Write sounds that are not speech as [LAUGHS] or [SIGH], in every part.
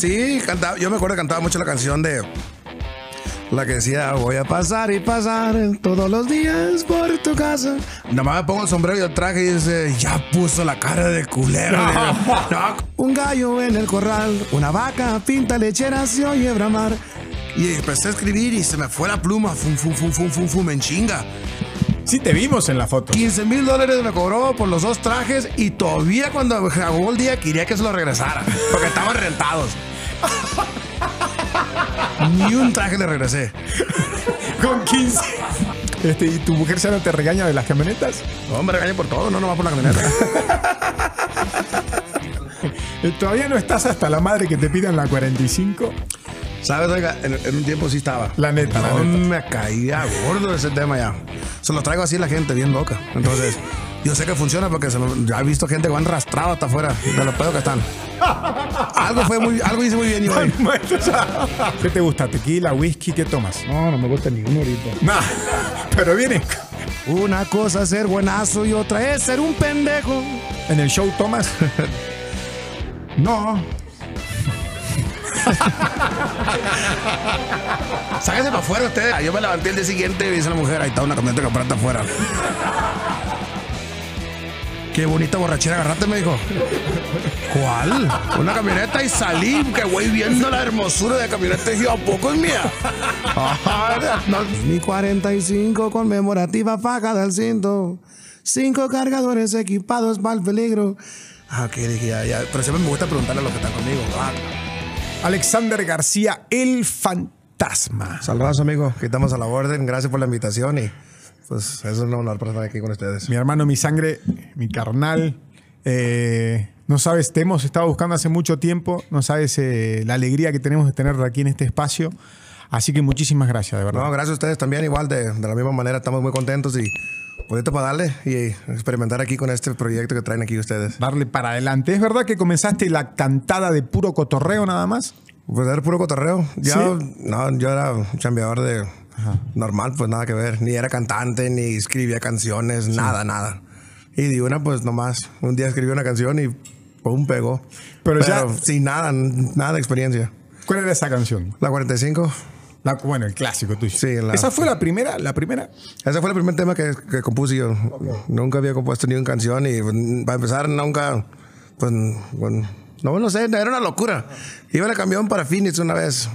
Sí, cantaba, yo me acuerdo que cantaba mucho la canción de la que decía, voy a pasar y pasar todos los días por tu casa. Nada más me pongo el sombrero y el traje y dice, ya puso la cara de culero. No. Un gallo en el corral, una vaca, pinta lechera, se oye bramar. Y empecé a escribir y se me fue la pluma, fum, fum, fum, fum, fum, fum, en chinga. Sí, te vimos en la foto. 15 mil dólares me cobró por los dos trajes y todavía cuando acabó el día quería que se lo regresara, porque estaban rentados. Ni un traje le regresé. Con 15. Este, ¿Y tu mujer ya no te regaña de las camionetas? No, me regaña por todo, no nomás por la camioneta. [LAUGHS] Eh, ¿Todavía no estás hasta la madre que te pidan la 45? ¿Sabes? Oiga, en, en un tiempo sí estaba. La neta, la No neta. me caía gordo ese tema ya. Se lo traigo así a la gente, bien loca. Entonces, [LAUGHS] yo sé que funciona porque se lo- ya he visto gente que van arrastrado hasta afuera de los pedos que están. Algo fue muy, algo hice muy bien yo [LAUGHS] hoy. ¿Qué te gusta? ¿Tequila, whisky? ¿Qué tomas? No, no me gusta ninguno ahorita. Nah, [LAUGHS] pero viene. Una cosa es ser buenazo y otra es ser un pendejo. ¿En el show tomas? No. [LAUGHS] Sáquese para afuera usted. Yo me levanté el día siguiente y dice la mujer, ahí está una camioneta que prata afuera. [LAUGHS] Qué bonita borrachera agarrate, me dijo. ¿Cuál? Una camioneta y salí, que voy viendo la hermosura de la camioneta y dije, ¿a poco es mía? Mi 45 conmemorativa faja del cinto. Cinco cargadores equipados para el peligro. Ah, ok, dije. Pero siempre me gusta preguntarle a los que están conmigo. Ah, Alexander García, el fantasma. Saludos, amigo. Que estamos a la orden. Gracias por la invitación y pues es un honor para estar aquí con ustedes. Mi hermano, mi sangre, mi carnal. Eh, no sabes, te hemos estado buscando hace mucho tiempo. No sabes eh, la alegría que tenemos de tenerte aquí en este espacio. Así que muchísimas gracias, de verdad. No, gracias a ustedes también. Igual, de, de la misma manera, estamos muy contentos y bonito para darle y experimentar aquí con este proyecto que traen aquí ustedes. Darle para adelante. ¿Es verdad que comenzaste la cantada de puro cotorreo nada más? Pues era puro cotorreo. Yo, ¿Sí? no, yo era un chambeador de normal, pues nada que ver. Ni era cantante, ni escribía canciones, nada, nada. Y de una, pues nomás, un día escribí una canción y pum, pegó. Pero ya- sin nada, nada de experiencia. ¿Cuál era esa canción? La 45. La- bueno, el clásico tuyo. Sí, la- ¿Esa fue la primera? ¿La primera? Ese fue el primer tema que, que compuse yo. Nunca había compuesto ni una canción y pues, para empezar nunca, pues, bueno, no, no sé, era una locura. Iba en el camión para Phoenix una vez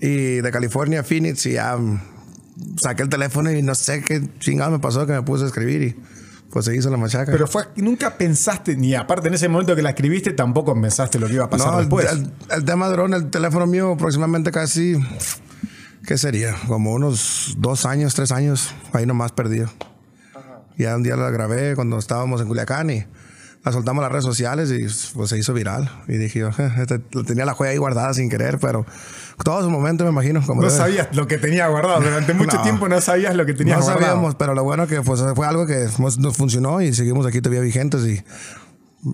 y de California a Phoenix y ya mm, saqué el teléfono y no sé qué chingado me pasó que me puse a escribir y pues se hizo la machaca. Pero fue, nunca pensaste, ni aparte en ese momento que la escribiste, tampoco pensaste lo que iba a pasar no, el, después. el- el tema duró en el teléfono mío aproximadamente casi, ¿qué sería? Como unos dos años, tres años, ahí nomás perdido. Ya un día la grabé cuando estábamos en Culiacán y la soltamos a las redes sociales y pues se hizo viral. Y dije yo, "Je, este- tenía la joya ahí guardada sin querer, pero todo su momento me imagino. Como no debe. sabías lo que tenía guardado. Durante [LAUGHS] mucho No. tiempo no sabías lo que tenías No guardado. sabíamos, pero lo bueno que pues, fue algo que nos funcionó y seguimos aquí todavía vigentes y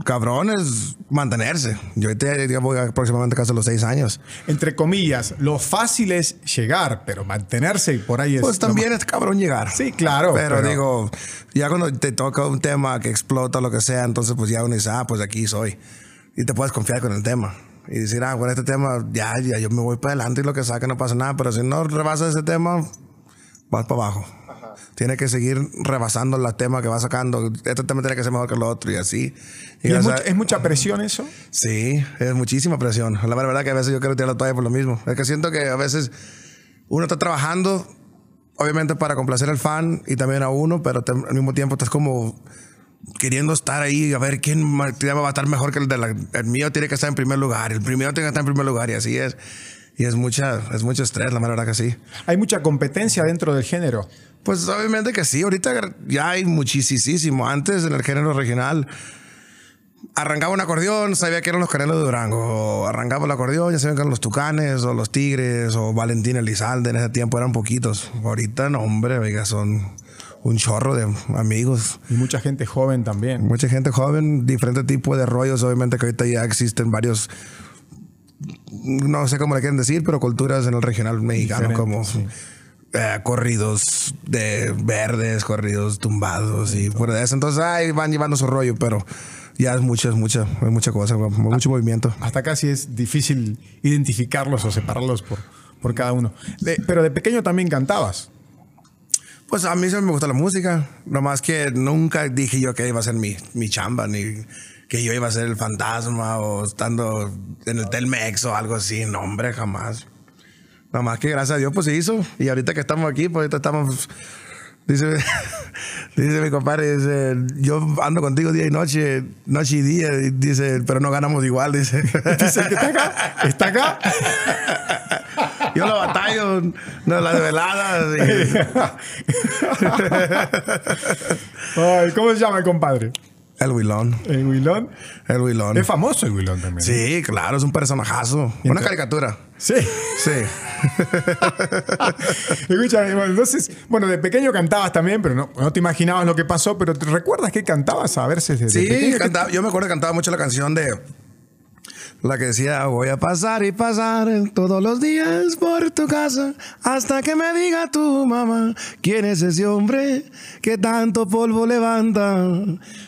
cabrones mantenerse. Yo ya voy aproximadamente casi a los seis años. Entre comillas, lo fácil es llegar, pero mantenerse por ahí es. Pues también es cabrón llegar. Sí, claro. Pero, digo, ya cuando te toca un tema que explota lo que sea, entonces pues ya uno dice, ah, pues aquí soy. Y te puedes confiar con el tema. Y decir, ah, bueno, este tema, ya, ya, yo me voy para adelante y lo que saque no pasa nada. Pero si no rebasas ese tema, vas para abajo. Tiene que seguir rebasando el tema que va sacando. Este tema tiene que ser mejor que el otro y así. Y ¿Y es, mucha, es mucha presión eso? Sí, es muchísima presión. La verdad que a veces yo quiero tirar la toalla por lo mismo. Es que siento que a veces uno está trabajando, obviamente para complacer al fan y también a uno, pero te- al mismo tiempo estás como queriendo estar ahí, a ver quién va a estar mejor que el de la, el mío tiene que estar en primer lugar, el primero tiene que estar en primer lugar y así es. Y es mucha, es mucho estrés, la verdad que sí. Hay mucha competencia dentro del género. Pues obviamente que sí, ahorita ya hay muchísimo. Antes en el género regional arrancaba un acordeón, sabía que eran los canelos de Durango. O arrancaba el acordeón, ya sabían que eran los Tucanes o los Tigres o Valentín Elizalde. En ese tiempo eran poquitos. Ahorita no, hombre, oiga, son un chorro de amigos. Y mucha gente joven también. Mucha gente joven, diferente tipo de rollos. Obviamente que ahorita ya existen varios, no sé cómo le quieren decir, pero culturas en el regional mexicano, Diferente, como sí. eh, corridos de verdes, corridos tumbados y fuera de eso. Entonces ahí van llevando su rollo, pero ya es mucho, es mucha, es mucha cosa, mucho movimiento. Hasta casi es difícil identificarlos o separarlos por, por cada uno. De- pero de pequeño también cantabas. Pues a mí siempre me gusta la música, nomás que nunca dije yo que iba a ser mi, mi chamba, ni que yo iba a ser el fantasma o estando en el Telmex o algo así. No, hombre, jamás. Nomás que gracias a Dios pues se hizo. Y ahorita que estamos aquí, pues ahorita estamos... Dice, [LAUGHS] dice mi compadre, dice, yo ando contigo día y noche, noche y día, dice, pero no ganamos igual, dice. Dice que está acá. Está acá. [LAUGHS] Yo lo batallo, no, las veladas. Ay, ¿Cómo se llama el compadre? El Wilón, El Wilón. el Wilón. Es famoso el Wilón también. Sí, claro, es un personajazo. Una caricatura. Sí. Sí. [LAUGHS] Escúchame, bueno, entonces, bueno, de pequeño cantabas también, pero no, no te imaginabas lo que pasó, pero ¿te recuerdas que cantabas a veces desde Sí, pequeño? cantaba- yo me acuerdo que cantaba mucho la canción de la que decía voy a pasar y pasar todos los días por tu casa hasta que me diga tu mamá quién es ese hombre que tanto polvo levanta.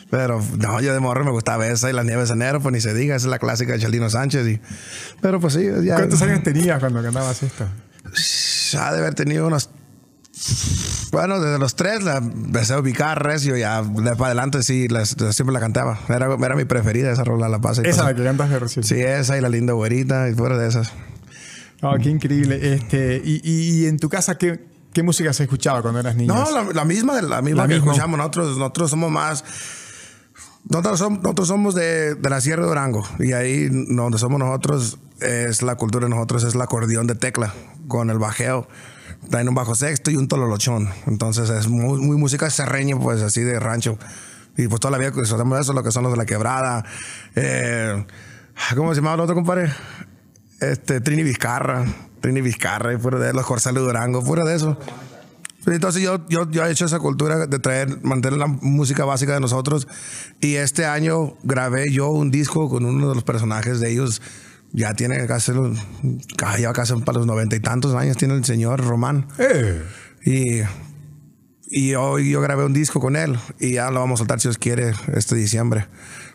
Pero no, yo de morro me gustaba esa y las nieves de enero, pues ni se diga, esa es la clásica de Chalino Sánchez. Y, pero pues sí, ya. ¿Cuántos años tenías cuando cantabas esto? ha de haber tenido unos. Bueno, desde los tres la empecé a ubicar recio, ya de para adelante sí, la- siempre la cantaba. Era, era mi preferida esa rola, la pasa. y Esa la que cantas de recién. Sí, esa y la linda güerita y fuera de esas. Oh, qué increíble. Este, y, y- y en tu casa, ¿qué, qué música se escuchaba cuando eras niño? No, la, la misma, la misma La que misma. escuchamos nosotros. Nosotros somos más. Nosotros somos, nosotros somos de, de la Sierra de Durango y ahí donde somos nosotros es la cultura de nosotros, es el acordeón de tecla con el bajeo. Traen un bajo sexto y un tololochón. Entonces es muy, muy música serreña, pues así de rancho. Y pues toda la vida hacemos eso, lo que son los de la quebrada. Eh, ¿Cómo se llamaba el otro compadre? Este, Trini Vizcarra. Trini Vizcarra y fuera de los Corsales de Durango, fuera de eso. Entonces yo, yo, yo he hecho esa cultura de traer, mantener la música básica de nosotros. Y este año grabé yo un disco con uno de los personajes de ellos. Ya tiene casi, los- ya casi para los noventa y tantos años, tiene el señor Román. Eh, Y, y hoy yo grabé un disco con él y ya lo vamos a soltar si Dios quiere este diciembre.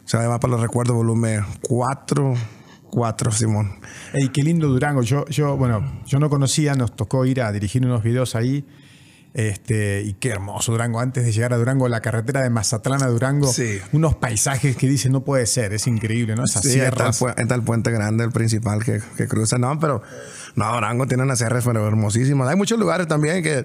Se llama para los recuerdos volumen 4, 4, Simón. ey, qué lindo Durango. Yo, yo, bueno, yo no conocía, nos tocó ir a dirigir unos videos ahí. Este, y qué hermoso Durango. Antes de llegar a Durango, la carretera de Mazatlán a Durango, Sí. unos paisajes que dicen no puede ser, es increíble, ¿no? Esas Sí, está el, sierras. está el puente grande, el principal que, que cruza. No, pero no, Durango tiene unas sierras pero hermosísimas. Hay muchos lugares también que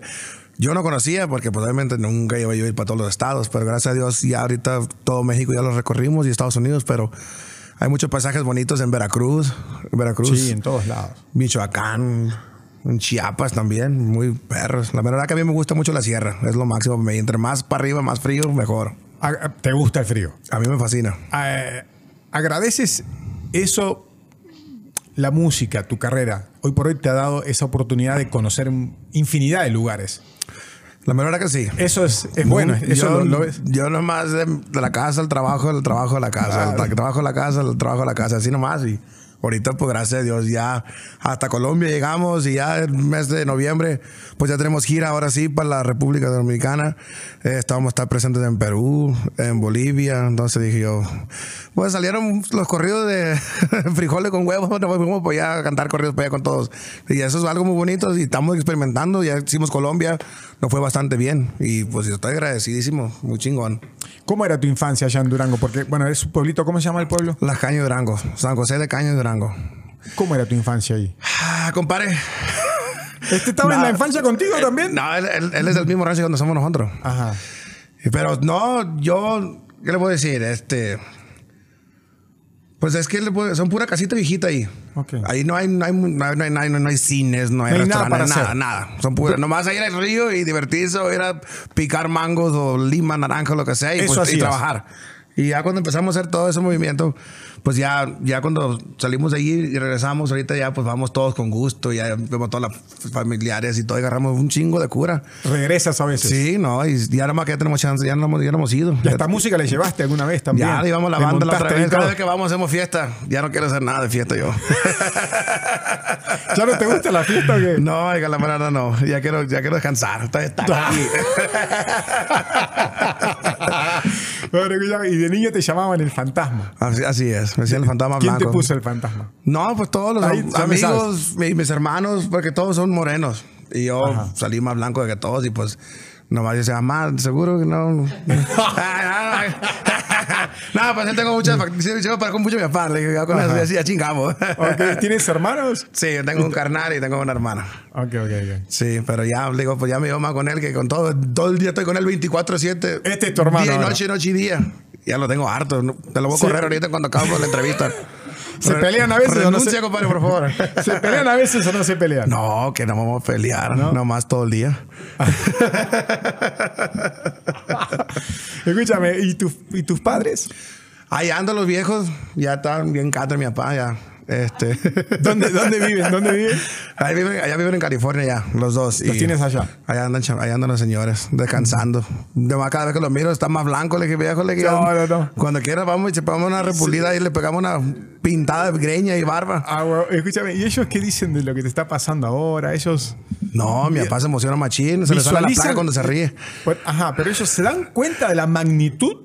yo no conocía porque pues, obviamente nunca iba yo a ir para todos los estados, pero gracias a Dios ya ahorita todo México ya lo recorrimos y Estados Unidos, pero hay muchos paisajes bonitos en Veracruz, en Veracruz, Sí, en todos lados. Michoacán, en Chiapas también, muy perros. La verdad que a mí me gusta mucho la sierra, es lo máximo. Entre más para arriba, más frío, mejor. ¿Te gusta el frío? A mí me fascina. Eh, ¿Agradeces eso, la música, tu carrera? Hoy por hoy te ha dado esa oportunidad de conocer infinidad de lugares. La verdad que sí. Eso es, es bueno, eso yo, lo, lo ves. yo nomás de, la casa al trabajo, del trabajo a la casa, del trabajo a la casa, del trabajo a la casa, así nomás. Y ahorita, pues gracias a Dios, ya hasta Colombia llegamos y ya el mes de noviembre, pues ya tenemos gira ahora sí para la República Dominicana. Eh, estábamos a estar presentes en Perú, en Bolivia. Entonces dije yo, pues salieron los corridos de [LAUGHS] frijoles con huevos, [LAUGHS] nos fuimos para allá a cantar corridos para allá con todos. Y eso es algo muy bonito y estamos experimentando. Ya hicimos Colombia, nos fue bastante bien. Y pues yo estoy agradecidísimo, muy chingón. ¿Cómo era tu infancia allá en Durango? Porque, bueno, es un pueblito, ¿cómo se llama el pueblo? Las Cañas Durango, San José de Cañas de Durango. ¿Cómo era tu infancia ahí? Ah, compadre. ¿Este estaba en No. la infancia contigo también? No, él, él- él es del mismo rancho donde somos nosotros. Ajá. Pero no, yo, ¿qué le puedo decir? Este. Pues es que son pura casita viejita ahí. Ok. Ahí no hay, no hay, no hay, no hay- no hay- cines, no hay, No hay nada restaurantes, nada, hacer. nada. Son puras, nomás ir al río y divertirse o ir a picar mangos o lima, naranja, lo que sea, y, pues, y trabajar. Y ya cuando empezamos a hacer todo ese movimiento, pues ya, ya cuando salimos de allí y regresamos, ahorita ya pues vamos todos con gusto, ya vemos todas las familiares y todo, y agarramos un chingo de cura. Regresas a veces. Sí, no, y ya nada más que ya tenemos chance, ya no hemos, ya no hemos ido. ¿Y hasta música le llevaste alguna vez también? Ya llevamos la ¿Le banda la otra vez. Cada vez que vamos hacemos fiesta. Ya no quiero hacer nada de fiesta yo. [LAUGHS] ¿Ya no te gusta la fiesta o qué? no, oiga, la verdad no. Ya quiero, ya quiero descansar. Está [LAUGHS] aquí. [LAUGHS] Y de niño te llamaban el fantasma. Así, así es, me decían el fantasma ¿Quién blanco. te puso el fantasma? No, pues todos los Ahí amigos, mi- mis hermanos, porque todos son morenos. Y yo Ajá. salí más blanco de que todos y pues nomás yo decía, mamá, seguro que no. [LAUGHS] [LAUGHS] no, pues yo tengo muchas... Yo parezco mucho a mi papá. Le con eso ya, sí, ya chingamos. Ok, ¿Tienes hermanos? sí, yo tengo un carnal y tengo una hermana. Ok, ok, ok. Sí, pero ya, digo, pues ya me llevo más con él que con todo. Todo el día estoy con él 24-7. Este es tu hermano Día y noche, noche y día. Ya lo tengo harto. Te lo voy a Sí. correr ahorita cuando acabamos la entrevista. [LAUGHS] ¿Se pelean a veces o no Renuncia, se- compadre, por favor. [LAUGHS] ¿Se pelean a veces o no se pelean? No, que no vamos a pelear, ¿No? nomás todo el día. [LAUGHS] Escúchame, ¿y, tu- ¿y tus padres? Ahí andan los viejos, ya están bien catos mi papá, ya. Este. [LAUGHS] ¿Dónde, dónde viven? ¿Dónde viven? Ahí viven, allá viven en California ya, los dos. Los y tienes allá. Allá andan, allá andan los señores, descansando. Además, cada vez que los miro están más blancos, le dije, viejo, le dije, No, no, no. Cuando quieras vamos y chepamos una repulida y le pegamos una pintada de greña y barba. Ah, bueno, escúchame, ¿y ellos qué dicen de lo que te está pasando ahora? Ellos. No, mi papá se emociona machín, se le sale la placa cuando se ríe. Pues, ajá, pero ellos se dan cuenta de la magnitud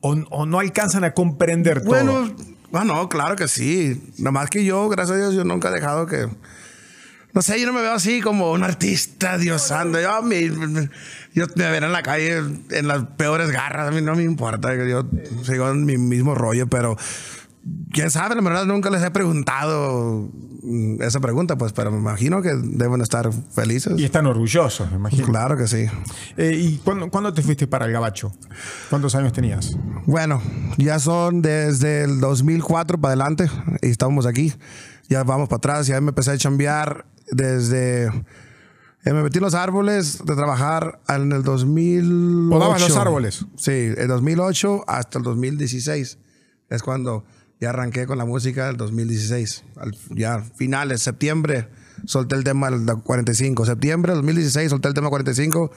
o, o no alcanzan a comprender todo. Bueno, bueno, claro que sí. Nada más que yo, gracias a Dios, yo nunca he dejado que. No sé, yo no me veo así como un artista, Dios santo. Yo, me, yo me veré en la calle en las peores garras. A mí no me importa. Yo sigo en mi mismo rollo, pero quién sabe, la verdad nunca les he preguntado esa pregunta, pues, pero me imagino que deben estar felices. Y están orgullosos, me imagino. Claro que sí. Eh, ¿Y cuándo, cuándo te fuiste para el Gabacho? ¿Cuántos años tenías? Bueno, ya son desde el 2004 para adelante y estamos aquí. Ya vamos para atrás, ya me empecé a chambear desde... eh, me metí en los árboles de trabajar en el 2008. ¿Podabas los árboles? Sí, el 2008 hasta el 2016. Es cuando ya arranqué con la música del 2016. Al- ya finales, septiembre, solté el tema del 45. Septiembre del 2016 solté el tema 45.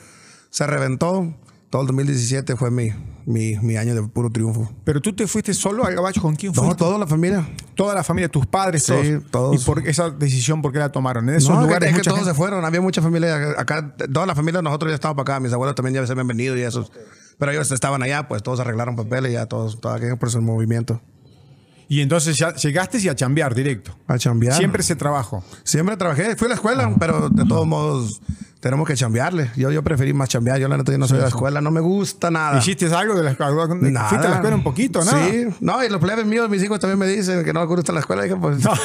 Se reventó. Todo el 2017 fue mi, mi, mi año de puro triunfo. ¿Pero tú te fuiste solo al Gabacho? ¿Con quién No, fuiste? toda la familia. Toda la familia, tus padres, Sí, todos. todos. ¿Y por esa decisión por qué la tomaron? En esos no, lugares es que todos gente- se fueron. Había mucha familia acá. Toda la familia, nosotros ya estábamos para acá. Mis abuelos también ya se habían venido y esos. Pero ellos estaban allá, pues todos arreglaron papeles y ya todos, todo aquello por su movimiento. Y entonces ya llegaste y a chambear directo. A chambear. Siempre ese trabajo. Siempre trabajé, fui a la escuela, pero de todos modos tenemos que chambearle. Yo, yo preferí más chambear. Yo la neta yo no soy de la escuela, no me gusta nada. ¿Hiciste algo de la escuela? Nada. ¿Fuiste a la escuela un poquito? Nada. Sí, no, y los plebes míos, mis hijos también me dicen que no me gusta la escuela. Dije, pues, No. [LAUGHS]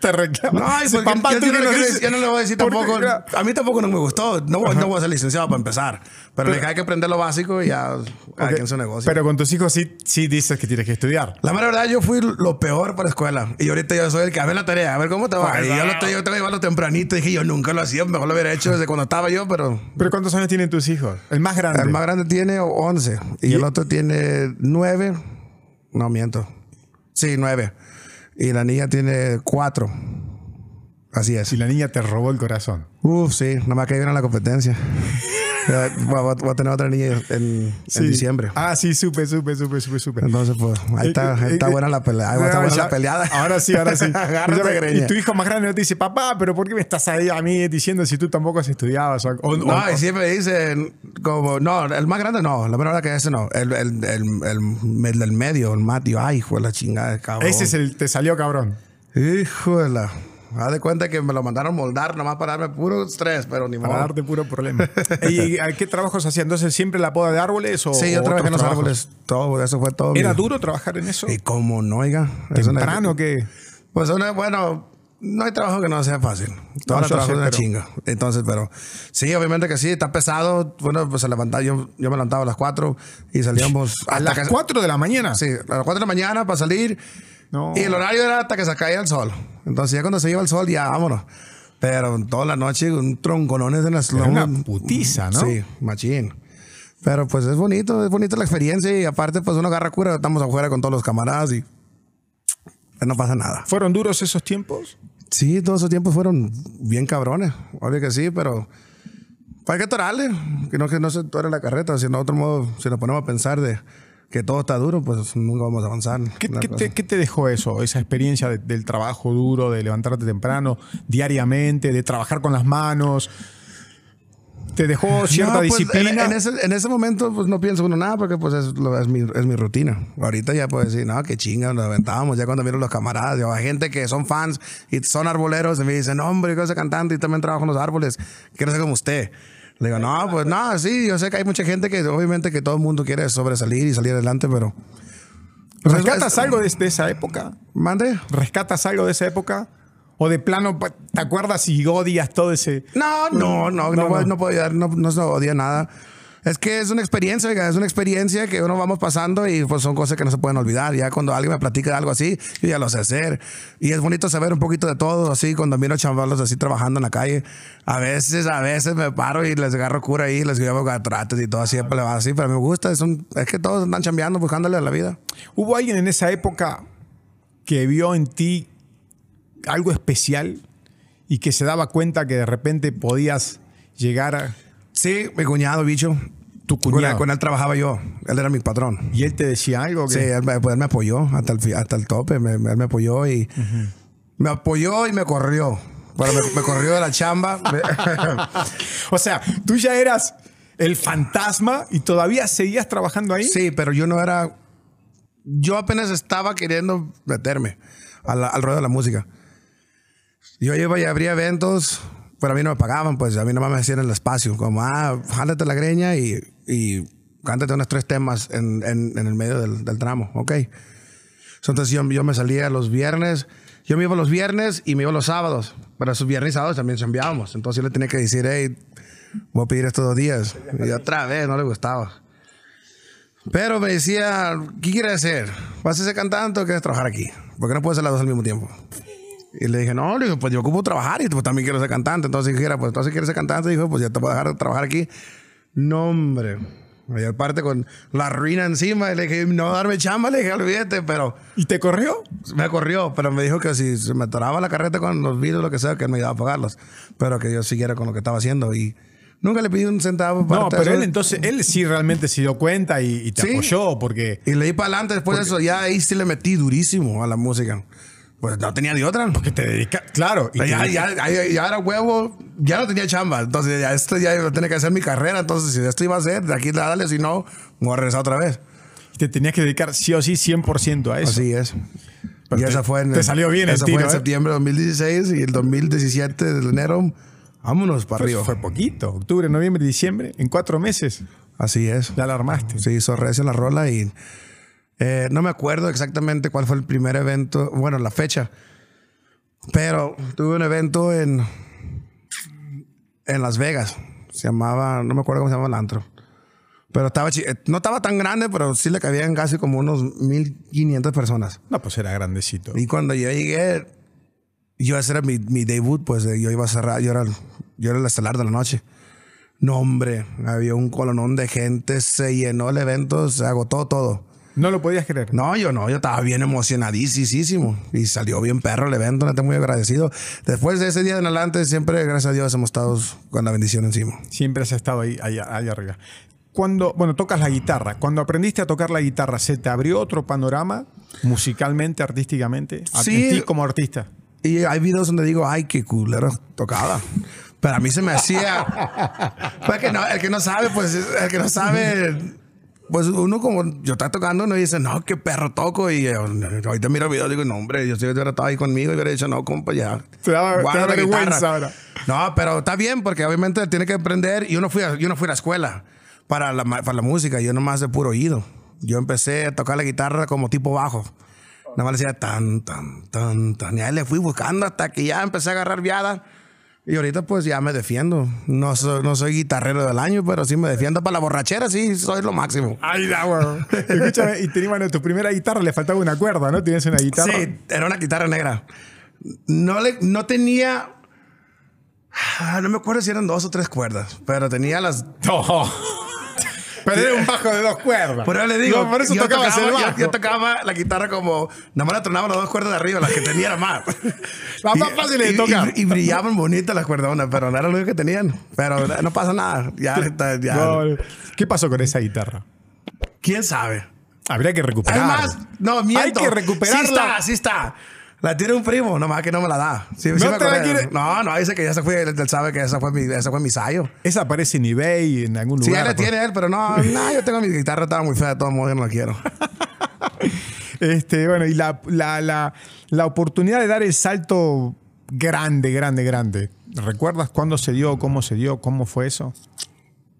Te reclamo. No, y Si porque yo, yo no le yo no le voy a decir tampoco. A mí tampoco no me gustó. No, voy- no voy a ser licenciado para empezar. Pero, le dije, hay que aprender lo básico y ya cada ok, quien su negocio. Pero con tus hijos sí, sí dices que tienes que estudiar. la mera verdad, yo fui lo peor para la escuela. Y ahorita yo soy el que a ver la tarea, a ver cómo te va. Pues, y yo, lo te, yo tengo que llevarlo tempranito. Dije, yo nunca lo hacía. Mejor lo hubiera hecho desde cuando estaba yo, pero. ¿Pero cuántos años tienen tus hijos? El más grande. El más grande tiene 11 y, ¿Y? el otro tiene 9. No miento. Sí, 9. Y la niña tiene 4. Así es. Y la niña te robó el corazón. Uf, sí, nada más que viene la competencia. Ya, voy, a- voy a tener otra niña en, Sí. en diciembre. Ah, sí, supe, supe, supe, supe, supe. Entonces, pues, ahí está, ahí está Eh, eh, buena la pelea. Ahí Ah, buena ya- la peleada. Ahora sí, ahora sí. [LAUGHS] Agárrate, y tu hijo más grande no te dice, papá, pero ¿por qué me estás ahí a mí diciendo si tú tampoco has estudiado? O, No, o- y siempre dicen, como, no, el más grande no, la verdad que ese no. El, el, el, el, el del medio, el Matio, ay, hijo de la chingada, cabrón. ese es el, te salió cabrón. Hijo de la. Haz de cuenta que me lo mandaron moldar nomás para darme puro estrés, pero ni Para modo. darte puro problema. [LAUGHS] ¿Y a qué trabajos hacías? Entonces, ¿siempre la poda de árboles o Sí, yo trabajé en los trabajos? árboles, todo, eso fue todo. ¿Era mi- duro trabajar en eso? Y cómo no, oiga. ¿Temprano que Pues una, bueno, no hay trabajo que no sea fácil. Todo No, trabajo es una pero- chinga. Entonces, pero sí, obviamente que sí, está pesado. Bueno, pues se levantaba, yo, yo me levantaba a las 4 y salíamos ¿A las que- 4 de la mañana? Sí, a las 4 de la mañana para salir. No. Y el horario era hasta que se caía el sol. Entonces, ya cuando se iba el sol, ya vámonos. Pero toda la noche, un tronconones en las Era una putiza, ¿no? Sí, machín. Pero pues es bonito, es bonita la experiencia y aparte, pues uno agarra cura. Estamos afuera con todos los camaradas y pues, no pasa nada. ¿Fueron duros esos tiempos? Sí, todos esos tiempos fueron bien cabrones. Obvio que sí, pero hay que atorarle. Que no, que no se tore la carreta. Si no, de otro modo, si nos ponemos a pensar de que todo está duro, pues nunca vamos a avanzar. ¿Qué, te, qué te dejó eso? Esa experiencia de- del trabajo duro, de levantarte temprano, diariamente, de trabajar con las manos. ¿Te dejó cierta No, pues, disciplina? En, en ese, en ese momento, pues no pienso uno nada, porque pues es, mi, es mi rutina. Ahorita ya puedo decir, no, qué chinga, nos aventábamos. Ya cuando miro los camaradas, yo, hay gente que son fans y son arboleros y me dicen, no, hombre, yo soy cantante y también trabajo en los árboles. Quiero ser como usted. Le digo, no, pues no, sí, yo sé que hay mucha gente que obviamente que todo el mundo quiere sobresalir y salir adelante, pero. ¿Rescatas es- algo de, de esa época? Mande. ¿Rescatas algo de esa época? ¿O de plano te acuerdas y odias todo ese... No, no, no, no, No, no. no puedo ayudar, no, no se odia nada. Es que es una experiencia, oiga, es una experiencia que uno vamos pasando y pues son cosas que no se pueden olvidar. Ya cuando alguien me platica algo así, ya lo sé hacer. Y es bonito saber un poquito de todo, así cuando miro chavalos así trabajando en la calle. A veces, a veces me paro y les agarro cura ahí, les llevo gatrates y todo va así, pero me gusta, es, un- es que todos andan chambeando, buscándole a la vida. ¿Hubo alguien en esa época que vio en ti algo especial y que se daba cuenta que de repente podías llegar a... Sí, mi cuñado, bicho. Tu cuñado. con él trabajaba yo, él era mi patrón. Y él te decía algo. Sí, él, me- pues él me apoyó hasta el, hasta el tope, me, él me apoyó y me apoyó y me corrió. Bueno, me, me corrió de la chamba. [LAUGHS] O sea, tú ya eras el fantasma y todavía seguías trabajando ahí. sí, pero yo no era. Yo apenas estaba queriendo meterme a la- al ruedo de la música. Yo iba y abría eventos, pero a mí no me pagaban, pues a mí nomás me hacían el espacio, como, ah, jálate la greña y, y cántate unos tres temas en, en- en el medio del, del tramo, ok. Entonces yo, yo me salía los viernes, yo me iba los viernes y me iba los sábados, pero esos viernes y sábados también chambeábamos. Entonces yo le tenía que decir, hey, voy a pedir estos dos días. Y otra vez no le gustaba. Pero me decía, ¿qué quieres hacer? ¿Vas a ser cantante o quieres trabajar aquí? ¿Por qué no puedes hacer las dos al mismo tiempo? Y le dije, no, le digo, pues yo ocupo trabajar y pues también quiero ser cantante. Entonces dijera, pues entonces quieres ser cantante. dijo, pues ya te puedo dejar de trabajar aquí. No, hombre. Y aparte con la ruina encima, y le dije, no darme chamba, le dije, olvídate, pero ¿Y te corrió? me corrió, pero me dijo que si se me atoraba la carreta con los vidrios, lo que sea, que él me iba a pagarlos, pero que yo siguiera con lo que estaba haciendo y nunca le pedí un centavo. No, parte de pero eso. él entonces, él sí realmente se dio cuenta y, y te Sí. apoyó porque... Y le di para adelante después de eso, ya ahí sí le metí durísimo a la música. Pues no tenía ni otra. Que te dedica, claro. y Ya, ya, ya, ya era huevo, ya no tenía chamba. Entonces, ya esto ya iba a tener que hacer mi carrera. Entonces, si esto iba a ser, de aquí dale, si no, me voy a regresar otra vez. te tenías que dedicar sí o sí 100% a eso. Así es. Pero y te- esa fue en te salió bien el esa tiro, fue en ¿eh? septiembre de 2016 y el 2017 de enero, vámonos para Fue, arriba. fue poquito. Octubre, noviembre, diciembre. En cuatro meses Así es. ya la armaste. Se hizo recio la rola y eh, no me acuerdo exactamente cuál fue el primer evento, bueno, la fecha, pero tuve un evento en, en Las Vegas. Se llamaba, no me acuerdo cómo se llama el antro. Pero estaba, eh, no estaba tan grande, pero sí le cabían casi como unos 1500 personas. No, pues era grandecito. Y cuando yo llegué, yo ese era mi, mi debut, pues yo iba a cerrar, yo era, yo era el estelar de la noche. No, hombre, había un colonón de gente, se llenó el evento, se agotó todo. No lo podías creer. No, yo no, yo estaba bien emocionadísimo y salió bien perro el evento, no estoy muy agradecido. Después de ese día en adelante, siempre, gracias a Dios, hemos estado con la bendición encima. Siempre has estado ahí, ahí, ahí arriba. Cuando, bueno, tocas la guitarra. Cuando aprendiste a tocar la guitarra, ¿se te abrió otro panorama musicalmente, artísticamente? Sí. en ti como artista. Y hay videos donde digo, ay, qué culero tocada. Pero a mí se me hacía. [LAUGHS] Pues que no, el que no sabe, pues el que no sabe, pues uno como yo está tocando, uno dice, no, qué perro toco. Y ahorita miro videos y digo, no, hombre, yo si hubiera estado ahí conmigo y hubiera dicho, no, compa, ya. Te daba- te da vergüenza guitarra". ahora. No, pero está bien, porque obviamente tiene que aprender. Y yo no fui a, yo no fui a la escuela para la, para la música, yo nomás de puro oído. Yo empecé a tocar la guitarra como tipo bajo. Nada más decía tan, tan, tan, tan. Y ahí le fui buscando hasta que ya empecé a agarrar viada. Y ahorita pues ya me defiendo. No soy, no soy guitarrero del año, pero sí me defiendo para la borrachera, sí, soy lo máximo. Ay, da, weón. [LAUGHS] Escúchame, y tenías, bueno, tu primera guitarra le faltaba una cuerda, ¿no? Tienes una guitarra. Sí, era una guitarra negra. No, le, no tenía... ah, No me acuerdo si eran dos o tres cuerdas, pero tenía las No. Pero era un bajo de dos cuerdas. Por eso le digo, No, por eso yo, tocaba, el yo- bajo. yo tocaba la guitarra como, nada más la tronaba las dos cuerdas de arriba, las que tenía era más. [LAUGHS] Las más fáciles de y- tocar. Y, y brillaban bonitas las cuerdonas, pero no era lo único que tenían. Pero no pasa nada. Ya, está, ya. No, ¿Qué pasó con esa guitarra? ¿Quién sabe? Habría que recuperar. Además, no, miento. Hay que recuperarla. Sí está, sí está. La tiene un primo, nomás que no me la da. Sí, sí ¿No me te la acordé. quiere? No, no, dice que ya se fue, él, él sabe que esa fue mi, esa fue mi ensayo. Esa aparece en eBay, en algún Sí, lugar. él la tiene él, pero no, no, yo tengo mi guitarra, estaba muy fea, de todos modos, yo no la quiero. [LAUGHS] Este, bueno, y la, la, la, la oportunidad de dar el salto grande, grande, grande. ¿Recuerdas cuándo se dio, cómo se dio, cómo fue eso?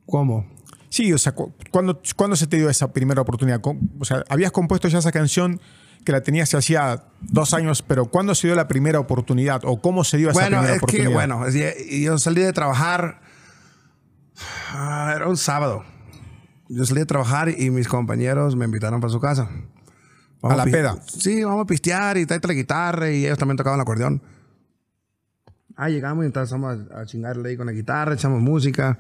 ¿Cómo? Sí, o sea, cu- ¿cuándo, cuándo se te dio esa primera oportunidad? O sea, habías compuesto ya esa canción que la tenías hacía dos años, pero ¿cuándo se dio la primera oportunidad? ¿O cómo se dio esa Bueno, primera es que, oportunidad? bueno, es que yo salí de trabajar, ah, era un sábado. Yo salí de trabajar y mis compañeros me invitaron para su casa. ¿A la peda? Sí, vamos a pistear y tráete la guitarra y ellos también tocaban el acordeón. Ah, llegamos y empezamos a, a chingarle ahí con la guitarra, echamos música.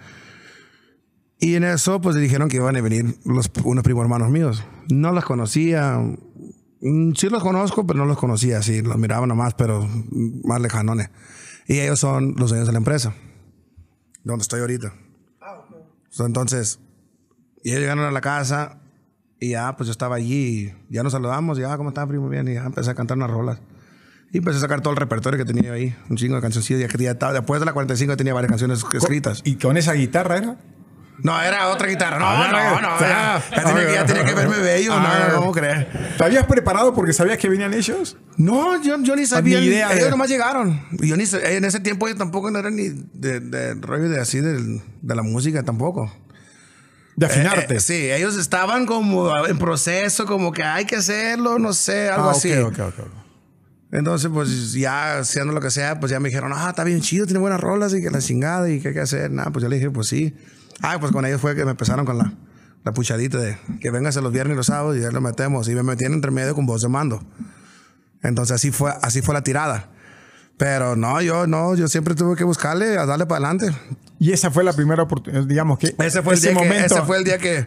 Y en eso, pues dijeron que iban a venir los, unos primos hermanos míos. No los conocía. Mm, Sí los conozco, pero no los conocía. Sí, los miraba nomás, pero más lejanones. Y ellos son los dueños de la empresa. Donde estoy ahorita. So, entonces, y ellos llegaron a la casa y ya, pues yo estaba allí. y ya nos saludamos. Y ya, ¿cómo están, primo? Bien. Y ya empecé a cantar unas rolas. Y empecé a sacar todo el repertorio que tenía yo ahí. Un chingo de cancioncillas. Ya que ya estaba, después de la 45 tenía varias canciones escritas. ¿Y con esa guitarra era? No, era otra guitarra. No, Ah, no, no. Ya, ya tenía, que- ya tenía que verme [LAUGHS] bello. Ah, no, ¿cómo crees? ¿Te habías preparado porque sabías que venían ellos? No, yo, yo ni sabía. Ni idea de- ellos nomás llegaron. Yo ni, en ese tiempo yo tampoco no era ni de, de rollo de así del- de, la música tampoco. De afinarte. Eh, eh, sí, ellos estaban como en proceso, como que hay que hacerlo, no sé, algo Ah, ok, así. ok, ok, ok. Entonces, pues ya haciendo lo que sea, pues ya me dijeron, ah, está bien chido, tiene buenas rolas y que la chingada y que hay que hacer. Nada, pues yo le dije, pues sí. Ah, pues con ellos fue que me empezaron con la, la puchadita de que véngase los viernes y los sábados y ya lo metemos. Y me metían entre medio con voz de mando. Entonces así fue, así fue la tirada. Pero no, yo no, yo siempre tuve que buscarle a darle para adelante. Y esa fue la primera oportunidad, digamos que Ese fue el día, que, ese fue el día que,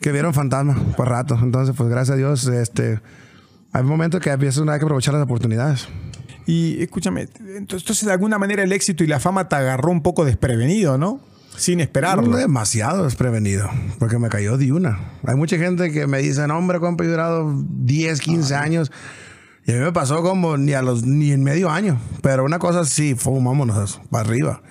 que vieron fantasma por rato. Entonces, pues gracias a Dios, este, hay momentos que a veces uno hay que aprovechar las oportunidades. Y escúchame, entonces, de alguna manera el éxito y la fama te agarró un poco desprevenido, ¿no? Sin esperarlo. Demasiado desprevenido, porque me cayó de una. Hay mucha gente que me dice, no, hombre, compa, yo he durado 10, 15 años. Y a mí me pasó como ni a los ni en medio año. Pero una cosa sí, fue vámonos para arriba.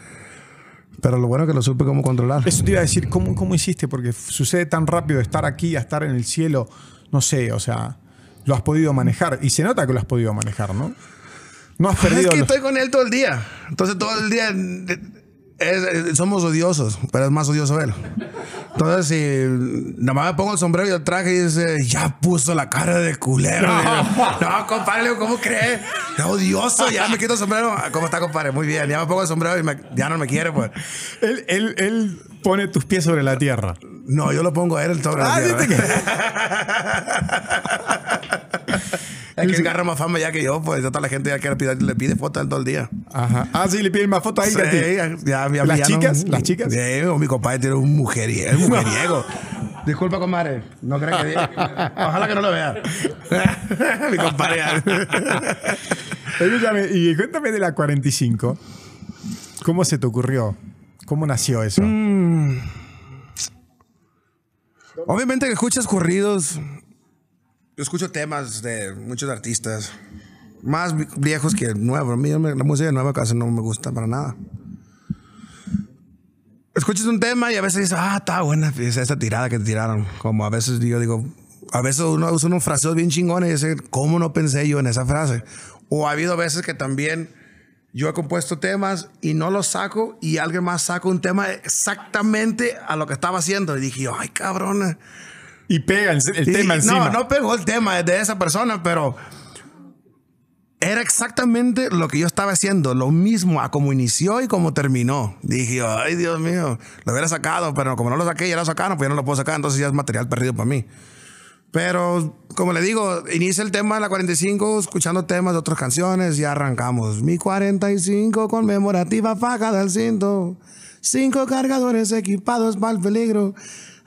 Pero lo bueno es que lo supe cómo controlar. Eso te iba a decir, ¿cómo, ¿cómo hiciste? Porque sucede tan rápido de estar aquí a estar en el cielo. No sé, o sea, lo has podido manejar. Y se nota que lo has podido manejar, ¿no? No has Es perdido. que los- estoy con él todo el día. Entonces todo el día eh, es- somos odiosos, pero es más odioso él. Entonces si nada más me pongo el sombrero y el traje y dice, ya puso la cara de culero. No. Digo, No, compadre, ¿cómo cree? Es odioso, ya me quito el sombrero. ¿Cómo está, compadre? Muy bien. Ya me pongo el sombrero y me- ya no me quiere, pues. Él, él- él pone tus pies sobre la tierra. No, yo lo pongo a él sobre la Ah, tierra. ¿viste [LAUGHS] Es que agarra más fama ya que yo, pues ya toda la gente ya que le pide, le pide fotos todo el día. Ajá. Ah, sí, le piden más fotos ahí que a ti. Sí, ya, ya, ¿Las ya chicas? no- ¿Las chicas? Sí, o mi compadre tiene un mujeriego. un mujeriego. [LAUGHS] Disculpa, comadre. No creo que diga. [LAUGHS] Ojalá que no lo vea. [LAUGHS] mi compadre. Escúchame, y cuéntame de la 45. ¿Cómo se te ocurrió? ¿Cómo nació eso? Mm. Obviamente que escuchas corridos. Yo escucho temas de muchos artistas. Más vi- viejos que nuevos. A mí la música nueva casi no me gusta para nada. Escuchas un tema y a veces dices, ah, está buena esa tirada que te tiraron. Como a veces yo digo, a veces uno usa unos fraseos bien chingones y dice, ¿cómo no pensé yo en esa frase? O ha habido veces que también yo he compuesto temas y no los saco y alguien más saca un tema exactamente a lo que estaba haciendo. Y dije ay, cabrón. Y pega el, Y- tema encima. No, no pegó el tema de esa persona, pero era exactamente lo que yo estaba haciendo, lo mismo a como inició y como terminó. Dije, ay, Dios mío, lo hubiera sacado, pero como no lo saqué, ya lo sacaron, pues ya no lo puedo sacar, entonces ya es material perdido para mí. Pero, como le digo, inicia el tema de la 45, escuchando temas de otras canciones, ya arrancamos. Mi 45 conmemorativa faja del cinto. Cinco cargadores equipados para el peligro.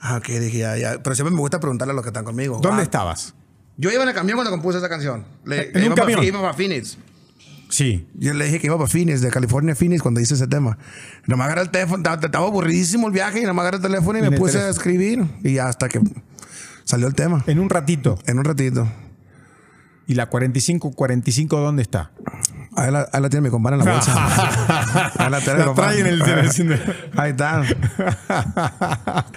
Ah, ok, dije ya, ya. Pero siempre me gusta preguntarle a los que están conmigo. ¿Dónde Ah, estabas? Yo iba en el camión cuando compuse esa canción. Le, ¿En un iba camión? Para, iba para Phoenix. Sí. Yo le dije que iba para Phoenix, de California a Phoenix, cuando hice ese tema. Nomás agarré el teléfono, estaba, aburridísimo el viaje y nomás agarré el teléfono y me puse a escribir. Y hasta que salió el tema. En un ratito. En un ratito. ¿Y la 45-45 dónde está? Ahí la, ahí la tiene mi compadre en la bolsa. [LAUGHS] ahí la tiene La trae en el- Ahí está.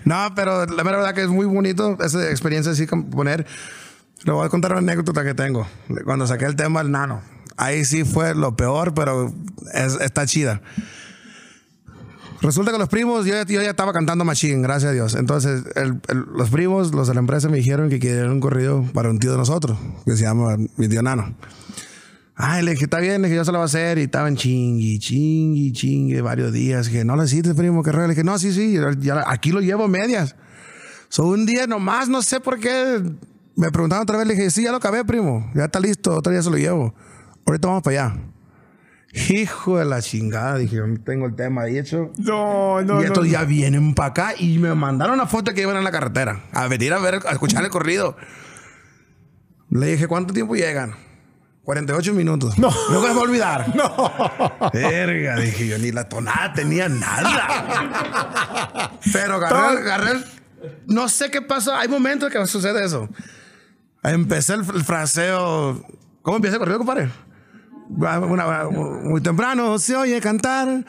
No, pero la mera verdad que es muy bonito esa experiencia así poner. Le voy a contar una anécdota que tengo. Cuando saqué el tema del nano. Ahí sí fue lo peor, pero es- está chida. Resulta que los primos, yo, ya- yo ya estaba cantando Machine, gracias a Dios. Entonces, el- el- los primos, los de la empresa, me dijeron que querían un corrido para un tío de nosotros, que se llama mi tío Nano. Ay, le dije, está bien, le dije, yo se lo voy a hacer. Y estaban chingui, chingui, chingue varios días. Dije, no lo hiciste, primo, que. Le dije, no, sí, sí, ya- aquí lo llevo medias. So, un día nomás, no sé por qué, me preguntaron otra vez. Le dije, sí, ya lo acabé, primo. Ya está listo, otro día se lo llevo. Ahorita vamos para allá. Hijo de la chingada, dije, yo no tengo el tema ahí hecho. No, no, y estos no. ya vienen para acá y me mandaron una foto que iban en la carretera a venir a ver, a escuchar el corrido. Le dije, ¿cuánto tiempo llegan? 48 minutos. No. No me voy a olvidar. [LAUGHS] No. Verga, dije yo, ni la tonada tenía nada. Pero agarré, agarré No sé qué pasó. Hay momentos que sucede eso. Empecé el, fraseo. ¿Cómo empieza el corrido, compadre? Una- muy temprano se oye cantar.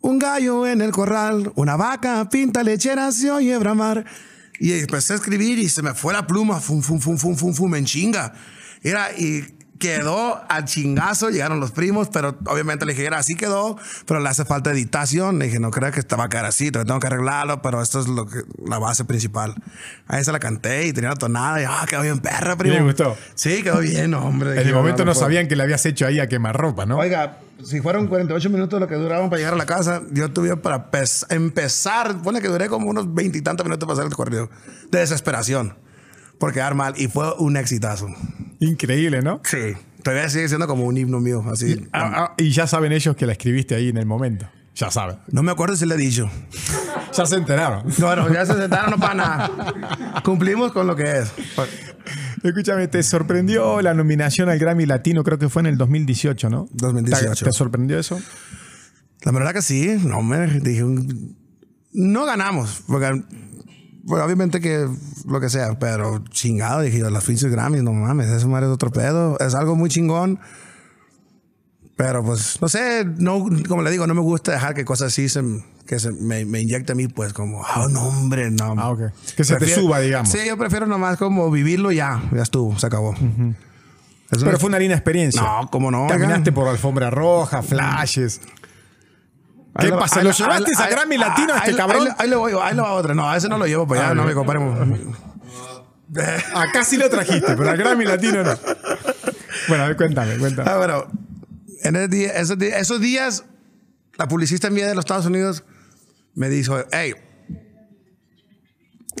Un gallo en el corral, una vaca pinta lechera, se oye bramar. Y empecé a escribir y se me fue la pluma, fum, fum, fum, fum, fum, fum, en chinga. Era, y quedó al chingazo, llegaron los primos, pero obviamente le dije, era así quedó, pero le hace falta editación. Le dije, no creo que estaba cara así, tengo que arreglarlo, pero esto es lo que, la base principal. Ahí se la canté y tenía la tonada y, ah, quedó bien perra, primo. ¿Le gustó? Sí, quedó bien, hombre. En el momento no sabían que le habías hecho ahí a quemarropa, ¿no? Oiga, si fueron 48 minutos lo que duraban para llegar a la casa, yo tuve para empezar, pone que duré como unos veintitantos minutos para hacer el corrido. De desesperación. Por quedar mal. Y fue un exitazo. Increíble, ¿no? Sí. Todavía sigue siendo como un himno mío. Así. Ah, ah, y ya saben ellos que la escribiste ahí en el momento. Ya saben. No me acuerdo si le he dicho. Ya se enteraron. Bueno, ya se sentaron, no para nada. Cumplimos con lo que es. Escúchame, te sorprendió la nominación al Grammy Latino, creo que fue en el 2018, ¿no? 2018. ¿Te, te sorprendió eso? La verdad que sí. No, me dije. No ganamos. Porque, pues, obviamente que lo que sea. Pero chingado, dije yo, las pinches Grammys, no mames, eso madre es otro pedo. Es algo muy chingón. Pero pues, no sé, no, como le digo, no me gusta dejar que cosas así se, que se me, me inyecte a mí, pues como, ah, no, hombre, no. Ah, ok. Que se te suba, digamos. Sí, yo prefiero nomás como vivirlo ya, ya estuvo, se acabó. Es una- Pero fue una linda experiencia. No, cómo no. Caminaste por alfombra roja, flashes. Ahí ¿Qué le- pasa? ahí ¿Lo le- llevaste ahí- a ahí- Grammy Latino a este ahí- cabrón? Ahí, ahí le voy, ahí le va otra. No, a ese no lo llevo para allá, Ah, no me comparemos. Acá sí lo trajiste, pero al Grammy Latino no. Bueno, a ver, cuéntame, cuéntame. Ah, bueno, en el día- esos, días, esos días, la publicista mía de los Estados Unidos me dijo, hey,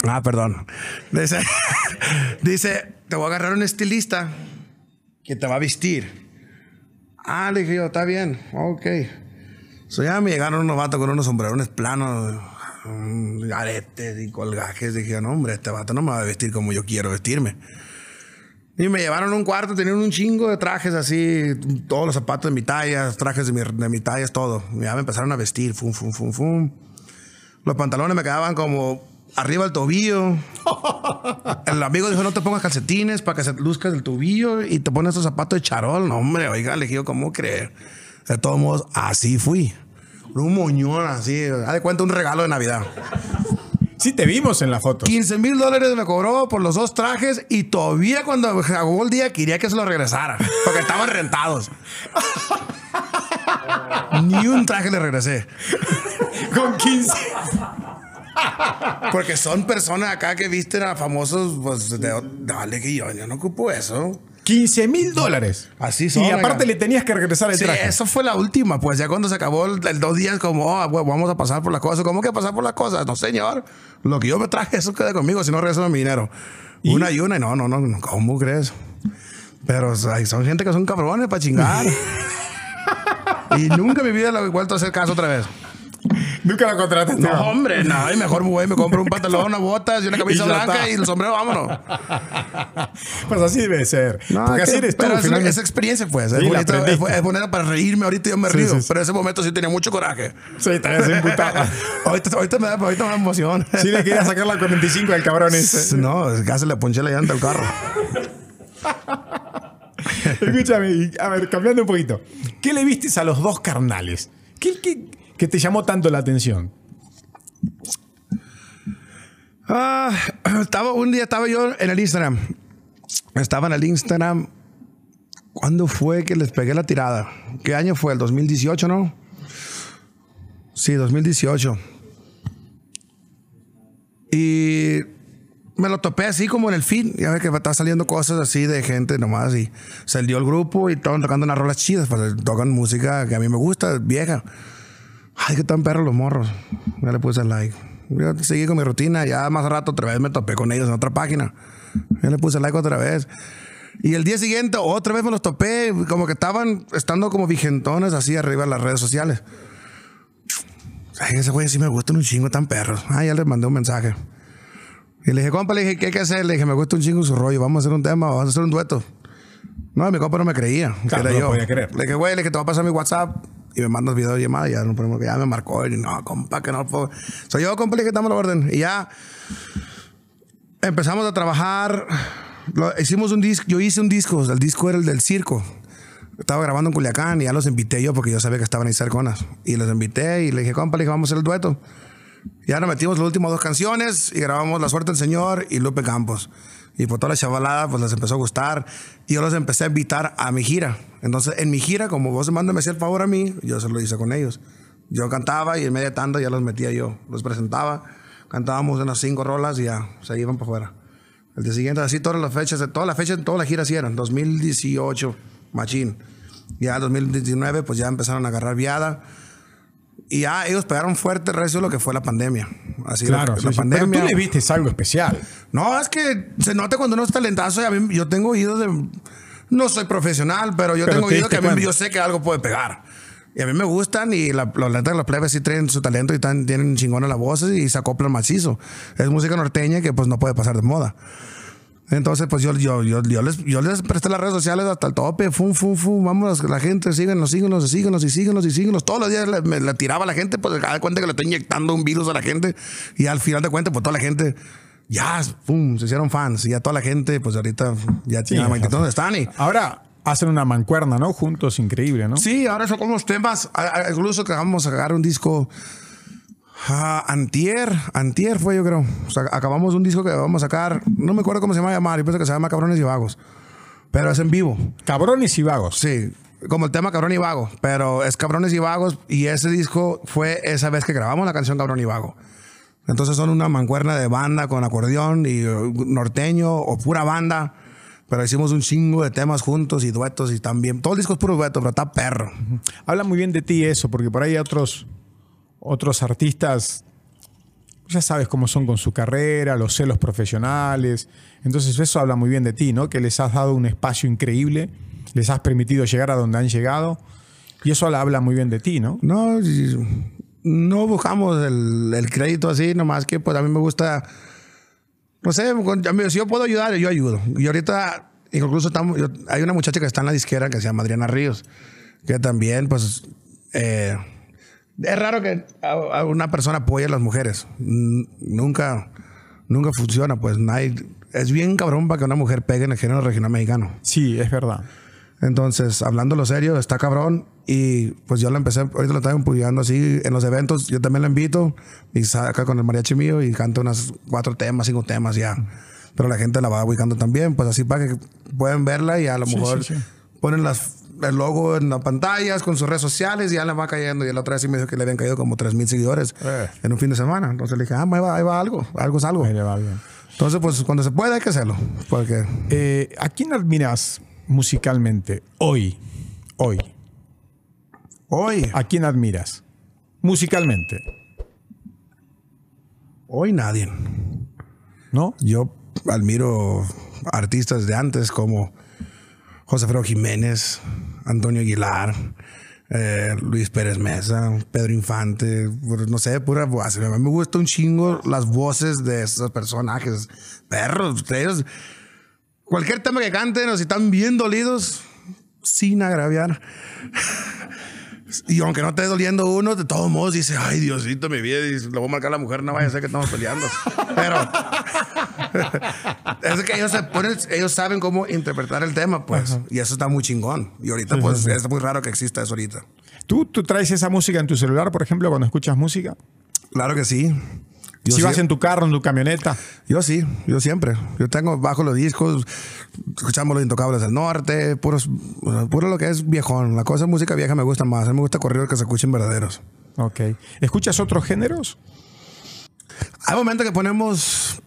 ah, perdón, dice, [LAUGHS] dice, te voy a agarrar un estilista que te va a vestir. Ah, le dije yo, está bien, ok. So ya me llegaron unos vatos con unos sombrerones planos, mm, aretes y colgajes. Dije, no, hombre, este vato no me va a vestir como yo quiero vestirme. Y me llevaron a un cuarto, tenían un chingo de trajes así, todos los zapatos de mi talla, trajes de mi, de mi talla, todo. Ya me empezaron a vestir, fum, fum, fum, fum. Los pantalones me quedaban como arriba del tobillo. [LAUGHS] El amigo dijo, no te pongas calcetines para que se luzcas el tobillo y te pones estos zapatos de charol. No, hombre, oiga, yo, ¿cómo creer? De todos modos, así fui. Un moñón así, haz de cuenta un regalo de Navidad. Sí, te vimos en la foto. 15 mil dólares me cobró por los dos trajes y todavía cuando acabó el día quería que se lo regresara porque estaban rentados. [LAUGHS] Ni un traje le regresé. Con 15. Porque son personas acá que visten a famosos, pues, de, dale que yo, yo no ocupo eso. 15 mil dólares. Así son, Y aparte oiga. le tenías que regresar el Sí, traje. eso fue la última, pues ya cuando se acabó el, el dos días, como, oh, güey, vamos a pasar por las cosas. ¿Cómo que pasar por las cosas? No, señor. Lo que yo me traje, eso queda conmigo, si no regreso mi dinero. Una y una, y no, no, no, ¿cómo crees? Pero o sea, son gente que son cabrones para chingar. [LAUGHS] y nunca en mi vida le he vuelto a hacer caso otra vez. Nunca la contrataste. No, hombre, no, y mejor güey, me compro un pantalón, unas botas y una camisa Y blanca está. y el sombrero, vámonos. Pues así debe de ser. No, Porque así eres tú. pero es, finalmente. es experiencia, pues. Sí, es, la bonito, aprendiste. es, es bonito para reírme. Ahorita yo me Sí, río, sí, pero en ese momento sí tenía mucho coraje. Sí, te habías imputado. [LAUGHS] ahorita, ahorita me da, ahorita me da emoción. Sí le quería sacar la 45 al cabrón ese. No, casi le ponché la llanta al carro. [LAUGHS] Escúchame, a ver, cambiando un poquito. ¿Qué le vistes a los dos carnales? ¿Qué, qué- qué te llamó tanto la atención? Ah, [CLEARS THROAT] estaba, un día estaba yo en el Instagram. Estaba en el Instagram. ¿Cuándo fue que les pegué la tirada? ¿Qué año fue? ¿El 2018, no? Sí, 2018. Y me lo topé así como en el feed. Ya ves que está saliendo cosas así de gente nomás. Y salió el grupo y estaban tocando unas rolas chidas. Pues tocan música que a mí me gusta, vieja. Ay, que tan perros los morros. Ya le puse like. Yo seguí con mi rutina. Ya más rato otra vez me topé con ellos en otra página. Ya le puse like otra vez. Y el día siguiente otra vez me los topé. Como que estaban estando como vigentones así arriba en las redes sociales. Ay, ese güey sí me gustan un chingo tan perros. Ah, ya les mandé un mensaje. Y le dije, compa, le dije, ¿qué hay que hacer? Le dije, me gusta un chingo su rollo. Vamos a hacer un tema, vamos a hacer un dueto. No, mi compa no me creía. que Claro, era no yo. podía creer. Le dije, güey, le dije, te voy a pasar mi WhatsApp y me mandas video de llamada. Y ya, no ponemos ya me marcó. Y no, compa, que no puedo. Soy yo, compa, le dame la orden. Y ya empezamos a trabajar. Lo- hicimos un disco. Yo hice un disco. El disco era el del circo. Estaba grabando en Culiacán y ya los invité yo porque yo sabía que estaban ahí cerconas. Y los invité y le dije, compa, le dije, vamos a hacer el dueto. Ya nos metimos las últimas dos canciones y grabamos La Suerte del Señor y Lupe Campos. Y por toda la chavalada, pues les empezó a gustar. Y yo los empecé a invitar a mi gira. Entonces, en mi gira, como vos me hacía el favor a mí, yo se lo hice con ellos. Yo cantaba y en media tanda ya los metía yo. Los presentaba, cantábamos unas cinco rolas y ya se iban para afuera. El día siguiente, así todas las fechas, todas las fechas, todas las giras sí eran. 2018, machín. Ya 2019, pues ya empezaron a agarrar viada. Y ya ellos pegaron fuerte recio lo que fue la pandemia. Así Claro, la, sí, la sí. pandemia. Pero tú le vistes algo especial. No, es que se nota cuando uno es talentazo. y a mí- yo tengo oídos de. No soy profesional, pero yo Pero tengo te oídos que a mí cuenta. yo sé que algo puede pegar. Y a mí me gustan y la, los letras de los plebes sí traen su talento y tan- tienen chingona la voz y se acoplan macizo. Es música norteña que pues no puede pasar de moda. Entonces, pues yo, yo, yo, yo les, yo les presté las redes sociales hasta el tope, fum, fum, fum, vamos, la gente, síguenos, síguenos, síguenos y síguenos y síguenos. Todos los días le, me, le tiraba a la gente, pues cada cuenta que le estoy inyectando un virus a la gente y al final de cuentas, pues toda la gente, ya, pum, se hicieron fans y ya toda la gente, pues ahorita ya tiene magnitud donde están y... Ahora hacen una mancuerna, ¿no? Juntos, increíble, ¿no? Sí, ahora son como los temas. Incluso que vamos a sacar un disco. ah, antier, antier fue yo creo. O sea, acabamos un disco que vamos a sacar. No me acuerdo cómo se llama llamar. Yo pienso que se llama Cabrones y Vagos. Pero es en vivo. Cabrones y vagos. Sí, como el tema Cabrón y Vago. Pero es Cabrones y Vagos. Y ese disco fue esa vez que grabamos la canción Cabrón y Vago. Entonces son una mancuerna de banda con acordeón y eh, norteño o pura banda. Pero hicimos un chingo de temas juntos y duetos y también. Todo el disco es puro dueto, pero está perro. Habla muy bien de ti eso, porque por ahí hay otros, otros artistas, ya sabes cómo son con su carrera, los celos profesionales. Entonces eso habla muy bien de ti, ¿no? Que les has dado un espacio increíble, les has permitido llegar a donde han llegado. Y eso habla muy bien de ti, ¿no? No, no buscamos el, crédito así, nomás que pues a mí me gusta, no sé, si yo puedo ayudar, yo ayudo. Y ahorita, incluso estamos, hay una muchacha que está en la disquera que se llama Adriana Ríos, que también pues eh, es raro que una persona apoye a las mujeres. Nunca, nunca funciona, pues nadie, es bien cabrón para que una mujer pegue en el género regional mexicano. Sí, es verdad. Entonces, hablando lo serio, está cabrón. Y pues yo lo empecé, ahorita lo estaba empujando así en los eventos. Yo también lo invito y saca con el mariachi mío y canta unas cuatro temas, cinco temas ya. Pero la gente la va ubicando también, pues así para que puedan verla y a lo Sí, mejor sí, sí. ponen las, el logo en las pantallas con sus redes sociales y ya le va cayendo. Y la otra vez sí me dijo que le habían caído como tres mil seguidores Eh. en un fin de semana. Entonces le dije, ah, ahí va, ahí va algo, algo es algo. Ahí le va bien. Entonces, pues cuando se puede hay que hacerlo. Porque Eh, ¿A quién admiras musicalmente hoy? Hoy. hoy, ¿A quién admiras? Musicalmente, hoy nadie. ¿no? Yo admiro artistas de antes como José Alfredo Jiménez, Antonio Aguilar, eh, Luis Pérez Mesa, Pedro Infante, pues, no sé, pura voz. A mí me gusta un chingo las voces de esos personajes. Perros, ellos. Cualquier tema que canten o si están bien dolidos, sin agraviar. Y aunque no esté doliendo uno, de todos modos dice, ay Diosito, mi vida, y lo voy a marcar a la mujer, no vaya a ser que estamos peleando. Pero, es que ellos, se ponen, ellos saben cómo interpretar el tema, pues. Y eso está muy chingón. Y ahorita, pues, es muy raro que exista eso ahorita. ¿Tú, ¿Tú traes esa música en tu celular, por ejemplo, cuando escuchas música? Claro que sí. Yo si vas en tu carro, en tu camioneta. Yo sí, yo siempre. Yo tengo bajo los discos, escuchamos los Intocables del Norte, puros, puro lo que es viejón. La cosa de música vieja me gusta más. A mí me gusta corridos que se escuchen verdaderos. Ok. ¿Escuchas otros géneros? Hay momentos que ponemos.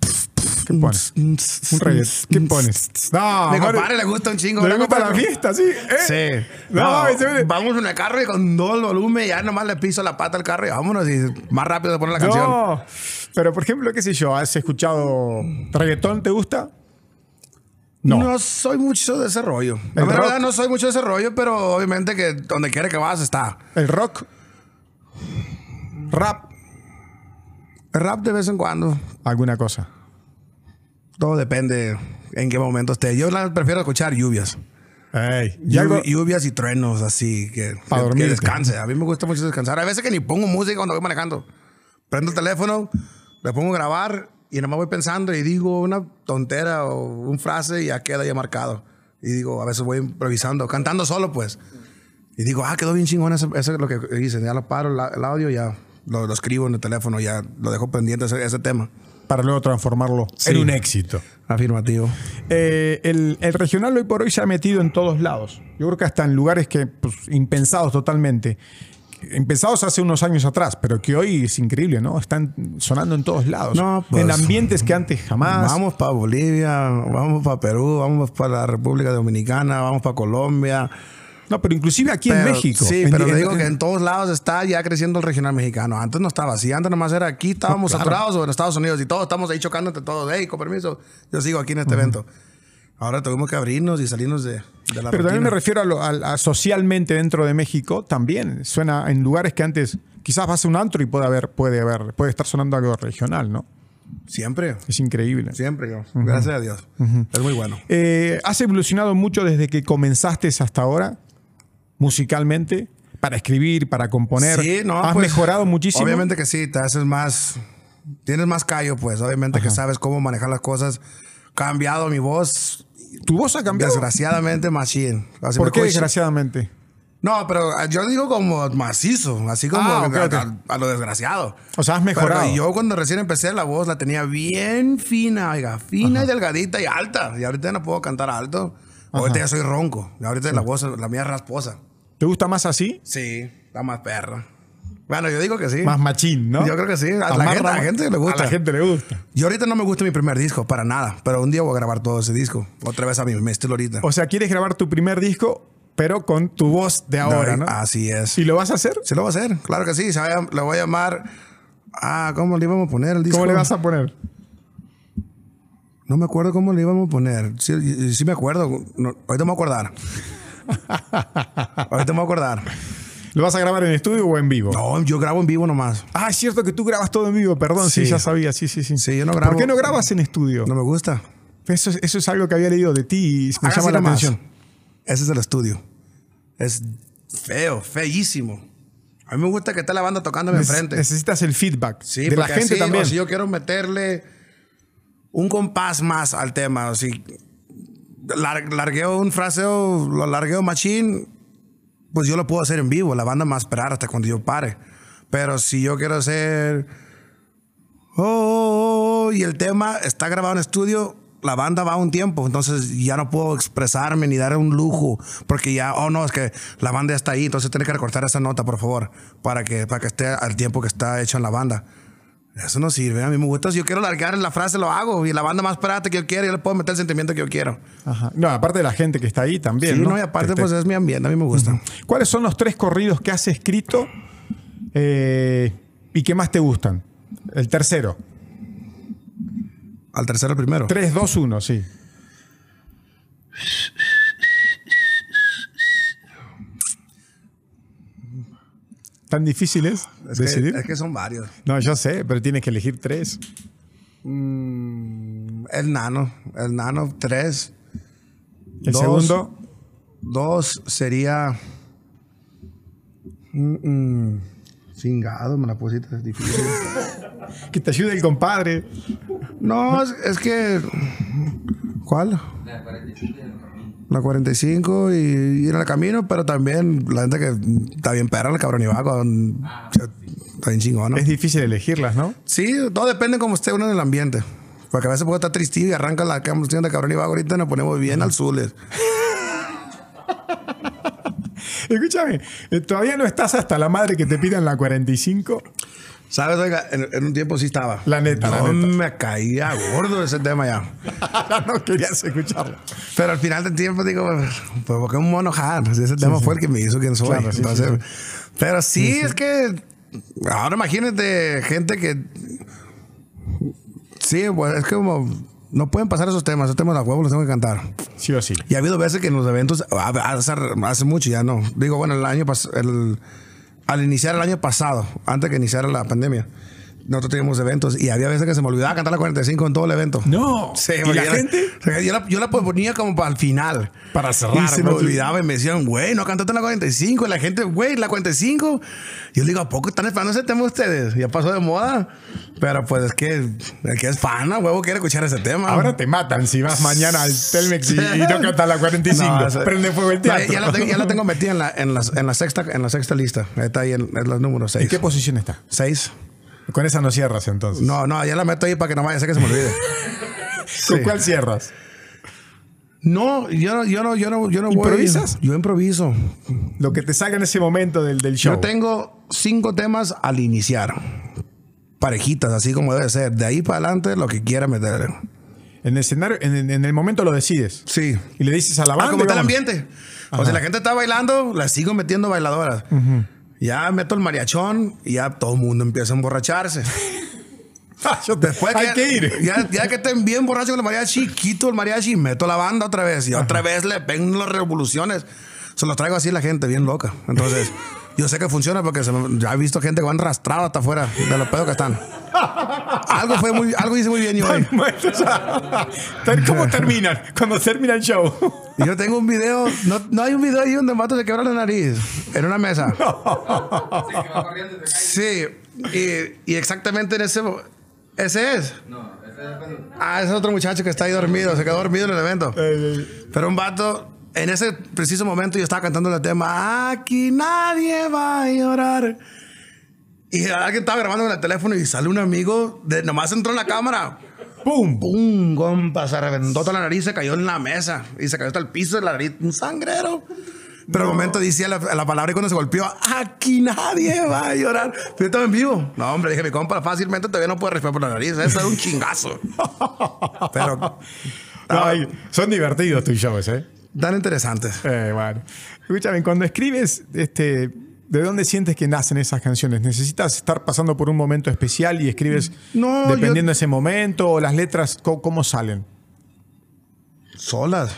¿Qué pones? Un reggaetón. ¿Qué pones? No, Mi compadre le gusta un chingo. ¿Le ¿verdad, gusta la fiesta, sí? ¿eh? Sí. No, No, vamos en el carro y con todo el volumen ya nomás le piso la pata al carro y vámonos y más rápido se pone la canción. No. Pero, por ejemplo, qué sé yo, ¿has escuchado reggaetón? ¿Te gusta? No. soy mucho de ese rollo. La ¿El verdad no soy mucho de ese rollo, pero obviamente que donde quiera que vas está. ¿El rock? ¿Rap? Rap de vez en cuando. ¿Alguna cosa? Todo depende en qué momento esté. Yo prefiero escuchar lluvias. Ey, ¿y Lluvi- algo? Lluvias y truenos así que, Pa' que- que descanse. A mí me gusta mucho descansar. Hay veces que ni pongo música cuando voy manejando. Prendo el teléfono, le pongo a grabar y nada más voy pensando y digo una tontera o una frase y ya queda ya marcado. Y digo, a veces voy improvisando, cantando solo pues. Y digo, ah, quedó bien chingón eso, eso es lo que hice. Ya lo paro, la- el audio ya lo, lo escribo en el teléfono, ya lo dejo pendiente ese, ese tema. Para luego transformarlo Sí. en un éxito. Afirmativo. Eh, el, el regional hoy por hoy se ha metido en todos lados. Yo creo que hasta en lugares que pues, impensados totalmente. Impensados hace unos años atrás, pero que hoy es increíble, ¿no? Están sonando en todos lados. No, pues, en ambientes que antes jamás. Vamos para Bolivia, vamos para Perú, vamos para la República Dominicana, vamos para Colombia. No, pero inclusive aquí en Pero- México. Sí, En- pero en- digo en- que en todos lados está ya creciendo el regional mexicano. Antes no estaba así. Antes nomás era aquí, estábamos claro. saturados o en Estados Unidos y todos estamos ahí chocando entre todos. Hey, con permiso, yo sigo aquí en este evento. Ahora tuvimos que abrirnos y salirnos de, de la Pero también me rutina. refiero a, lo- a- a socialmente dentro de México, también suena en lugares que antes quizás vas a un antro y puede haber, puede haber, puede estar sonando algo regional, ¿no? Siempre, Es increíble. siempre yo. Gracias a Dios. Es muy bueno. Eh, ¿Has evolucionado mucho desde que comenzaste hasta ahora, musicalmente, para escribir, para componer? Sí, no, ¿Has pues, mejorado muchísimo? Obviamente que sí, te haces más. Tienes más callo, pues. Obviamente que sabes cómo manejar las cosas. Cambiado mi voz, ¿Tu voz ha cambiado? desgraciadamente, machine. Así ¿Por qué desgraciadamente? No, pero ah, yo digo como macizo, así como Ah, a, ok. a- a lo desgraciado. O sea, has mejorado. Pero yo cuando recién empecé la voz la tenía bien fina, oiga, fina y delgadita y alta. Y ahorita no puedo cantar alto. Ahorita ya soy ronco. Y ahorita la voz, la mía es rasposa. ¿Te gusta más así? Sí, está más perra. Bueno, yo digo que sí. Más machín, ¿no? Yo creo que sí. A la, gente, a la gente le gusta. A la gente le gusta. Yo ahorita no me gusta mi primer disco, para nada. Pero un día voy a grabar todo ese disco. Otra vez a mi, mi estilo ahorita. O sea, quieres grabar tu primer disco, pero con tu voz de ahora, ¿no? Así es. ¿Y lo vas a hacer? Sí lo va a hacer, claro que sí. Se va a- le voy a llamar. Ah, ¿cómo le íbamos a poner el disco? ¿Cómo le vas a poner? No me acuerdo cómo le íbamos a poner. Sí, sí me acuerdo. No, ahorita me voy a acordar. [LAUGHS] ahorita me voy a acordar. ¿Lo vas a grabar en estudio o en vivo? No, yo grabo en vivo nomás. Ah, es cierto que tú grabas todo en vivo, perdón, sí, Sí. ya sabía, sí, sí, sí. Sí, yo no ¿Por grabo- qué no grabas en estudio? No me gusta. Eso, es- eso es algo que había leído de ti y me Haga llama así la nomás. atención. Ese es el estudio. Es feo, feísimo. A mí me gusta que esté la banda tocándome Neces- enfrente. Necesitas el feedback Sí, de la gente así, también. si yo quiero meterle un compás más al tema, o si lar- largueo un fraseo, lo largueo machín, pues yo lo puedo hacer en vivo. La banda va a esperar hasta cuando yo pare. Pero si yo quiero hacer. Oh, oh, oh, y el tema está grabado en estudio, la banda va un tiempo, entonces ya no puedo expresarme ni dar un lujo, porque ya, oh no, es que la banda ya está ahí, entonces tiene que recortar esa nota, por favor, para que, para que esté al tiempo que está hecho en la banda. Eso no sirve, a mí me gusta, si yo quiero largar la frase, lo hago, y la banda más esperada que yo quiero, yo le puedo meter el sentimiento que yo quiero. Ajá. No, aparte de la gente que está ahí también. Sí, ¿no? no, y aparte, Te- te- pues es mi ambiente, a mí me gusta. ¿Cuáles son los tres corridos que has escrito eh, y que más te gustan? El tercero. Al tercero, al primero. 3, 2, 1, sí. ¿Tan difícil es Es que, decidir? es que son varios. No, yo sé, pero tienes que elegir tres. Mm, el nano, el nano, tres. El Dos. segundo, Dos sería. Mm, mm, Chingado, me la pusiste difícil. [LAUGHS] que te ayude el compadre. no, es, es que. ¿Cuál? La 45 y el camino. La 45 y ir al camino, pero también la gente que está bien perra, el cabrón y vago. Está bien chingón, ¿no? Es difícil elegirlas, ¿no? Sí, todo depende cómo esté uno en el ambiente. Porque a veces puede estar tristillo y arranca la canción de cabrón y vago. Ahorita nos ponemos bien al zules. [LAUGHS] Escúchame, eh, todavía no estás hasta la madre que te pidan la 45. ¿Sabes? Oiga, en, en un tiempo sí estaba. La neta, la No neta. me caía gordo ese tema ya. [LAUGHS] no querías escucharlo. Pero al final del tiempo digo, pues porque un mono hard. Ese tema fue el que me hizo quien soy. Claro, sí, Entonces, sí, Pero sí, es que ahora imagínate gente que sí, pues es como no pueden pasar esos temas, esos temas a huevo los tengo que cantar. Sí o sí. Y ha habido veces que en los eventos, a- hace, hace mucho ya no. Digo, bueno, el año pas- el, al iniciar el año pasado, antes que iniciara la pandemia, nosotros teníamos eventos y había veces que se me olvidaba cantar la 45 en todo el evento. No. Sí, ¿Y la gente? Yo la, yo la ponía como para el final. Para cerrar, Y se me ¿no? olvidaba y me decían, güey, no cantaste la 45. Y la gente, güey, la 45. Yo le digo, ¿a poco están esperando ese tema ustedes? Ya pasó de moda. Pero pues es que el que es fan, a huevo, quiere escuchar ese tema. Ahora te matan si vas mañana al Telmex y, y no cantas la 45. No, Prende fuego el teatro. ya, la tengo, ya la tengo metida en la, en, la, en, la sexta, en la sexta lista. Está ahí en, en los números ¿En 6. qué posición está? 6. Con esa no cierras entonces. No, no, ya la meto ahí para que no vaya a ser que se me olvide. [LAUGHS] ¿Con sí. cuál cierras? No, yo no, yo no, yo no, yo no voy. ¿Improvisas? Yo improviso. Lo que te salga en ese momento del, del show. Yo tengo cinco temas al iniciar. Parejitas, así como debe ser. De ahí para adelante, lo que quiera meter. En el escenario, en, en el momento lo decides. Sí. Y le dices a la banda. Ah, como y está el ambiente. O sea, la gente está bailando, la sigo metiendo bailadoras. Ya meto el mariachón y ya todo el mundo empieza a emborracharse. [LAUGHS] Después Hay que ir. Ya, ya que estén bien borrachos con el mariachi, quito el mariachi y meto la banda otra vez. Y otra vez le peguen las revoluciones. Se los traigo así a la gente, bien loca. Entonces, [LAUGHS] yo sé que funciona porque se me- ya he visto gente que van arrastrado hasta afuera de los pedos que están. Algo fue muy, algo hice muy bien yo hoy. ¿Cómo terminan? Cuando termina el show. Y yo tengo un video, no, no hay un video ahí donde Mato se quebra la nariz en una mesa. Sí, y te cae. Sí, y, y exactamente en ese. Ese es. No, ese es cuando. Ah, ese es otro muchacho que está ahí dormido, se quedó dormido en el evento. Pero un vato, en ese preciso momento yo estaba cantando el tema, aquí nadie va a llorar. Y alguien estaba grabando con el teléfono y sale un amigo, de, nomás entró en la cámara. ¡Pum! ¡Pum! Compa, se reventó toda la nariz, se cayó en la mesa y se cayó hasta el piso de la nariz, un sangrero. Pero al momento decía la, la palabra y cuando se golpeó, aquí nadie va a llorar. Yo estaba en vivo. No, hombre, dije, mi compa, fácilmente todavía no puede respirar por la nariz. Eso es un chingazo. [LAUGHS] Pero No, son divertidos tus shows, ¿eh? Tan interesantes. Eh, bueno. Escúchame, cuando escribes, este, ¿de dónde sientes que nacen esas canciones? ¿Necesitas estar pasando por un momento especial y escribes No, dependiendo yo- de ese momento? ¿O las letras cómo, cómo salen? Solas.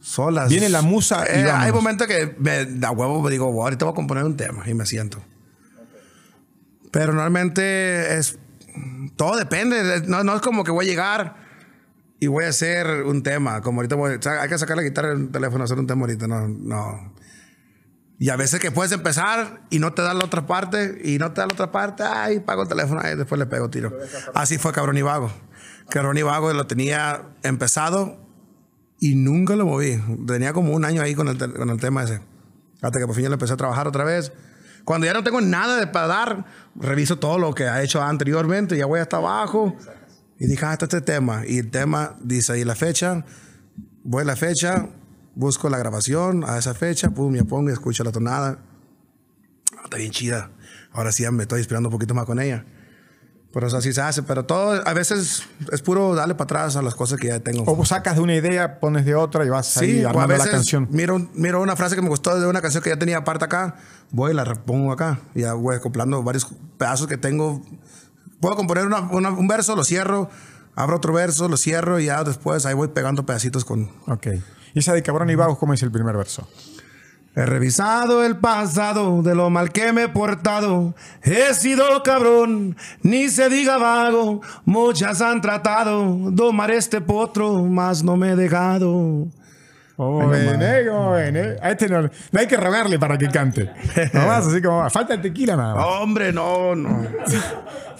Solas. Viene la musa y Eh, hay momentos que me da huevo, me digo, "Wow, ahorita voy a componer un tema y me siento. Pero normalmente es. Todo depende. No, no es como que voy a llegar y voy a hacer un tema. Como ahorita voy, hay que sacar la guitarra del teléfono, hacer un tema ahorita. No, no. Y a veces que puedes empezar y no te da la otra parte y no te da la otra parte, ay, pago el teléfono, ay, después le pego tiro. Así fue Cabrón y Vago. Cabrón y Vago lo tenía empezado y nunca lo moví. Tenía como un año ahí con el, con el tema ese. Hasta que por fin ya lo empecé a trabajar otra vez. Cuando ya no tengo nada de para dar, reviso todo lo que ha hecho anteriormente, ya voy hasta abajo. Y dije, ah, este es este tema. Y el tema dice ahí la fecha, voy a la fecha, busco la grabación a esa fecha, pum, me pongo y escucho la tonada. Ah, está bien chida. Ahora sí ya me estoy inspirando un poquito más con ella. Pero eso así se hace. Pero todo, a veces es puro darle para atrás a las cosas que ya tengo. O sacas de una idea, pones de otra y vas ahí Sí, o a armando veces la canción. Miro, miro una frase que me gustó de una canción que ya tenía aparte acá, voy y la repongo acá. Y ya voy acoplando varios pedazos que tengo. Puedo componer una- una- un verso, lo cierro, abro otro verso, lo cierro y ya después ahí voy pegando pedacitos con... Ok. Y esa de Cabrón y Vagos, ¿cómo es el primer verso? He revisado el pasado de lo mal que me he portado. He sido cabrón, ni se diga vago. Muchas han tratado domar este potro, mas no me he dejado. ¿Cómo ven, eh? ¿Cómo ven, eh? A este no, no hay que rogarle para que cante. [LAUGHS] Nomás así como va. Falta el tequila nada más. Hombre, no, no. [LAUGHS]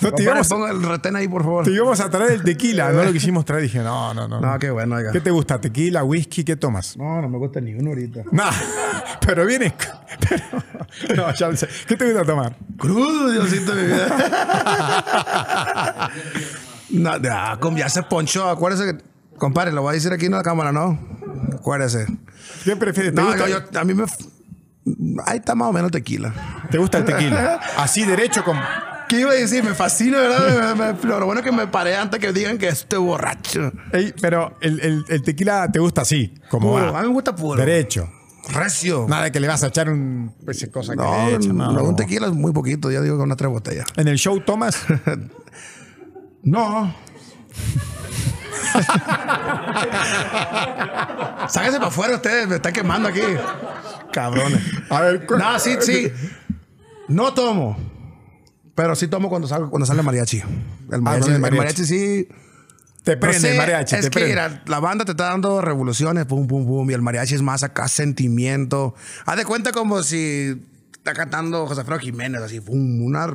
No te íbamos, ponga el retén ahí, por favor. te íbamos a traer el tequila. No lo quisimos traer. Dije, no, no, no. No, qué bueno, oiga. ¿Qué te gusta? ¿Tequila, whisky? ¿Qué tomas? No, no me gusta ni uno ahorita. [LAUGHS] No, pero vienes. Pero, no, ya lo sé. ¿Qué te gusta tomar? Crudo, Diosito de mi vida. no, ya se ponchó. Acuérdese que, compadre, lo voy a decir aquí en la cámara, ¿no? Acuérdese. ¿Qué prefieres? ¿Te, No, gusta, yo, a mí me. Ahí está más o menos tequila. ¿Te gusta el tequila? [LAUGHS] Así derecho con. ¿Qué iba a decir? Me fascina, ¿verdad? Me- me- lo bueno es que me paré antes que digan que estoy borracho. Ey, pero el, el- el tequila te gusta así, como Puro. va. A mí me gusta puro. Derecho. Recio. Nada de que le vas a echar un. pues, cosa que No, le echan, no, no, un no. tequila es muy poquito. Ya digo que una tres botellas. En el show tomas. [LAUGHS] No. Sáquense para afuera ustedes, me están quemando aquí. Cabrones. A ver, No, sí, sí. No tomo. Pero sí tomo cuando salgo, cuando sale el mariachi. El mariachi, el el mariachi. mariachi sí. Te no prende sé, el mariachi. Es te que prende. mira, la banda te está dando revoluciones, pum, pum, pum. Y el mariachi es más acá sentimiento. Haz de cuenta como si está cantando José Alfredo Jiménez, así, una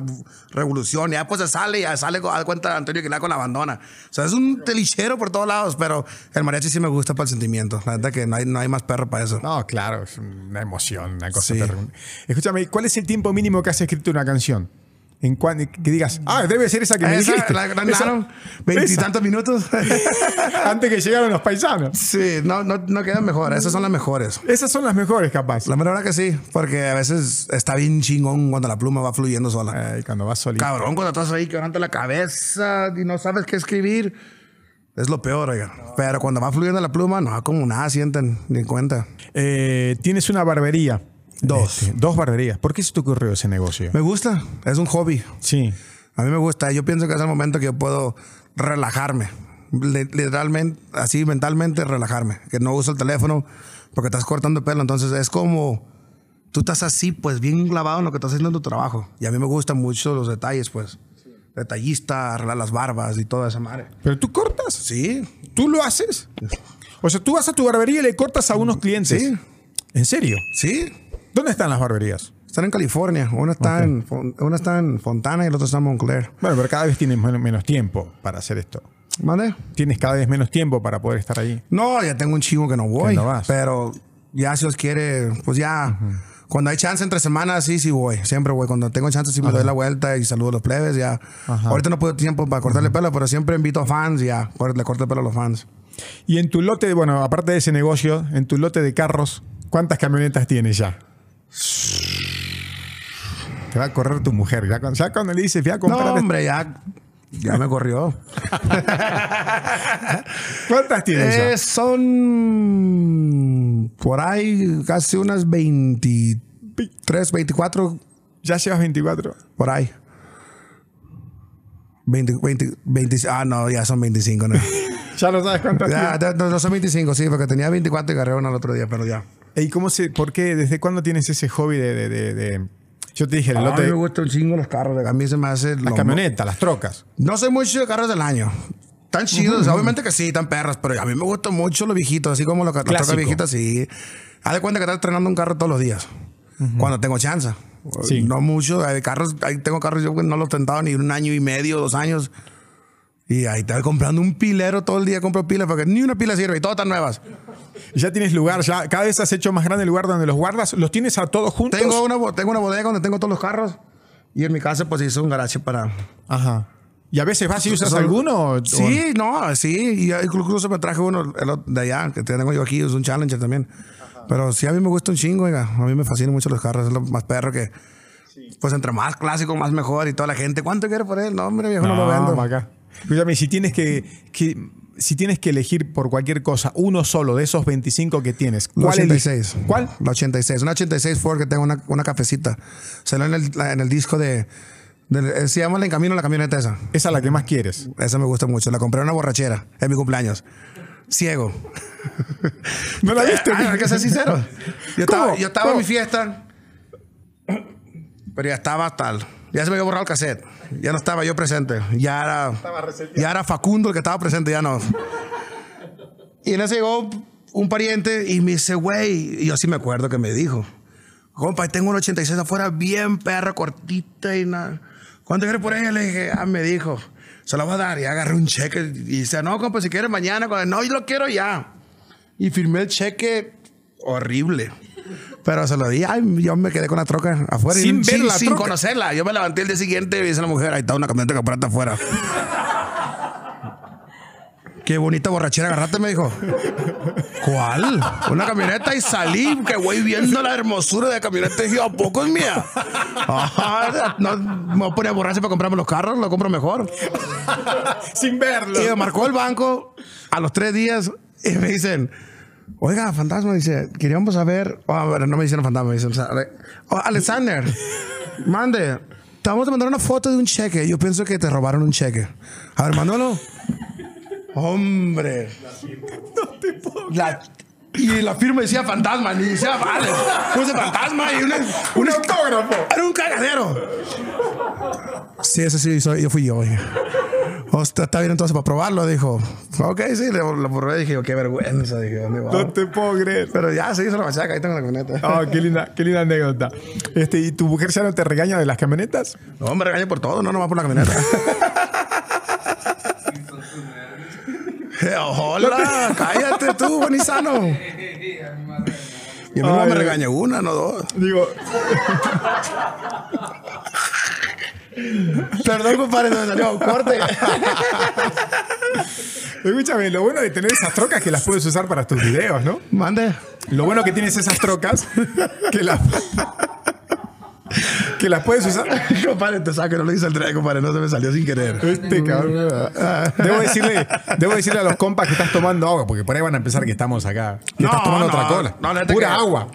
revolución. Ya pues se sale, ya sale, de cuenta Antonio Aguilar con la abandona. O sea, es un telichero por todos lados, pero el mariachi sí me gusta para el sentimiento. La verdad que no hay, no hay más perro para eso. No, claro, es una emoción, una cosa Sí. Escúchame, ¿cuál es el tiempo mínimo que has escrito una canción? En cuan- que digas, ah, debe ser esa que me Esa, dijiste. la Esa- ganaron veintitantos minutos. [LAUGHS] Antes que llegaran los paisanos. sí, no, no, no quedan mejor. Esas son las mejores. Esas son las mejores, capaz. La verdad que sí, porque a veces está bien chingón cuando la pluma va fluyendo sola. Ay, cuando vas solito. Cabrón, cuando estás ahí quebrando la cabeza y no sabes qué escribir, es lo peor, oiga. Pero cuando va fluyendo la pluma, no, como nada sienten ni en cuenta. Eh, tienes una barbería. Dos. Este, dos barberías. ¿Por qué se te ocurrió ese negocio? Me gusta, es un hobby. Sí. A mí me gusta. Yo pienso que es el momento que yo puedo relajarme. Li- Literalmente, así mentalmente relajarme. Que no uso el teléfono porque estás cortando pelo. Entonces es como tú estás así, pues bien clavado en lo que estás haciendo en tu trabajo. Y a mí me gustan mucho los detalles, pues. Detallista, arreglar las barbas y toda esa madre. ¿Pero tú cortas? Sí, ¿Tú lo haces? O sea, tú vas a tu barbería y le cortas a unos clientes. Sí. ¿En serio? sí. ¿Dónde están las barberías? Están en California. Una está, en, Fon- una está en Fontana y el otro está en Montclair. Bueno, pero cada vez tienes men- menos tiempo para hacer esto. ¿Vale? Tienes cada vez menos tiempo para poder estar ahí. No, ya tengo un chingo que no voy. Que no vas. Pero ya si os quiere, pues ya. Cuando hay chance entre semanas, sí, sí voy. Siempre voy. Cuando tengo chance, sí me doy la vuelta y saludo a los plebes. Ya. Ajá. Ahorita no puedo tiempo para cortarle pelo, pero siempre invito a fans. Ya. Le corto el pelo a los fans. Y en tu lote, bueno, aparte de ese negocio, en tu lote de carros, ¿cuántas camionetas tienes ya? Te va a correr tu mujer. Ya cuando, ya cuando le dices, voy a No, comprar. hombre, ya. Ya me corrió. [LAUGHS] ¿Cuántas tienes? Eh, son por ahí casi unas 23, 24, Ya llevas 24. por ahí. 20, 20, 20 ah, no, ya son 25, ¿no? [LAUGHS] Ya no sabes cuántas ya, no, no son 25, sí, porque tenía 24 y una el otro día, pero ya. ¿Y cómo se, por qué, desde cuándo tienes ese hobby de, de- de- de- yo te dije, el A lote mí me gustan un chingo los carros, a mí se me hace... las camionetas, las trocas. No soy mucho de carros del año. Tan chidos, obviamente que sí, tan perras, pero a mí me gustan mucho los viejitos, así como los, las trocas viejitas, sí. Haz de cuenta que estás estrenando un carro todos los días, cuando tengo chance. Sí. No mucho, hay carros, ahí tengo carros yo que no los he tentado ni un año y medio, dos años. Y ahí estoy comprando un pilero todo el día, compro pilas, porque ni una pila sirve y todas están nuevas. Ya tienes lugar, ya cada vez has hecho más grande el lugar donde los guardas. ¿Los tienes a todos juntos? Tengo una, tengo una bodega donde tengo todos los carros y en mi casa pues hice un garaje para... Ajá. ¿Y a veces vas y usas alguno? o- Sí, no, sí. Y incluso me traje uno de allá, que tengo yo aquí, es un Challenger también. Pero sí, a mí me gusta un chingo, oiga. A mí me fascinan mucho los carros, es lo más perro que... Pues entre más clásico, más mejor y toda la gente. ¿Cuánto quiere por él? No, hombre, viejo, no, lo vendo. acá. Escúchame, si tienes que, que- si tienes que elegir por cualquier cosa uno solo de esos 25 que tienes, La ¿cuál elige? 86. ¿Cuál? La 86. Una 86 Ford que tengo una, una cafecita. Salió en el, la- en el disco de, de- Se llama La En Camino la camioneta esa. Esa es la que más quieres. Esa me gusta mucho. La compré en una borrachera en mi cumpleaños. Ciego. [LAUGHS] ¿No la viste? [LAUGHS] Hay que ser sincero. Yo ¿Cómo? estaba, yo estaba en mi fiesta, pero ya estaba tal. Ya se me había borrado el cassette. Ya no estaba yo presente. Ya era, ya era Facundo el que estaba presente, ya no. Y en ese llegó un pariente y me dice, güey, y yo sí me acuerdo que me dijo, compa, tengo un 86 afuera bien perra, cortita y nada. ¿Cuánto quieres por ella? Le dije, ah, me dijo, se la voy a dar. Y agarré un cheque y dice, no, compa, si quieres mañana. No, yo lo quiero ya. Y firmé el cheque horrible. Pero se lo di, ay, yo me quedé con la troca afuera. y- Sin ver la sin troca. conocerla. Yo me levanté el día siguiente y dice la mujer, ahí está una camioneta que está afuera. Qué bonita borrachera agarrate, me dijo. ¿Cuál? Una camioneta y salí, que voy viendo la hermosura de la camioneta y dije, ¿a poco es mía? Ajá, no, me voy a poner borracho para comprarme los carros, lo compro mejor. Sin verlo. Y me marcó el banco a los tres días y me dicen, oiga, fantasma, dice, queríamos saber, oh, a ver, no me dicen fantasma, me dicen, o sea, Ale- oh, Alexander, [LAUGHS] mande, te vamos a mandar una foto de un cheque. Yo pienso que te robaron un cheque. A ver, mándalo. [LAUGHS] Hombre. La- y la firma decía fantasma, ni decía vale. Puse fantasma y una- un autógrafo. Era un cagadero. Sí, ese sí, soy, yo fui yo. oye. Hostia, está bien entonces para probarlo, dijo. Ok, sí, lo probé dije, qué vergüenza. Dije, ¿dónde va? No te puedo creer. Pero ya se hizo la machaca, ahí tengo la camioneta. Oh, qué linda, qué linda anécdota. Este, ¿Y tu mujer ya no te regaña de las camionetas? No, me regañé por todo, no nomás por la camioneta. [LAUGHS] Eh, Hola, cállate tú, Bonizano. Y a mí no me ay. regañé una, no dos. Digo, Perdón, compadre, se me salió corte. escúchame, lo bueno de tener esas trocas es que las puedes usar para tus videos, ¿no? Mande. Lo bueno que tienes esas trocas que las que las puedes usar. [LAUGHS] compadre, te saco, no lo hice el tren, compadre, no se me salió sin querer. Este cabrón. Debo decirle, debo decirle a los compas que estás tomando agua, porque por ahí van a pensar que estamos acá. Que estás tomando otra cola. No, neta Pura que- agua.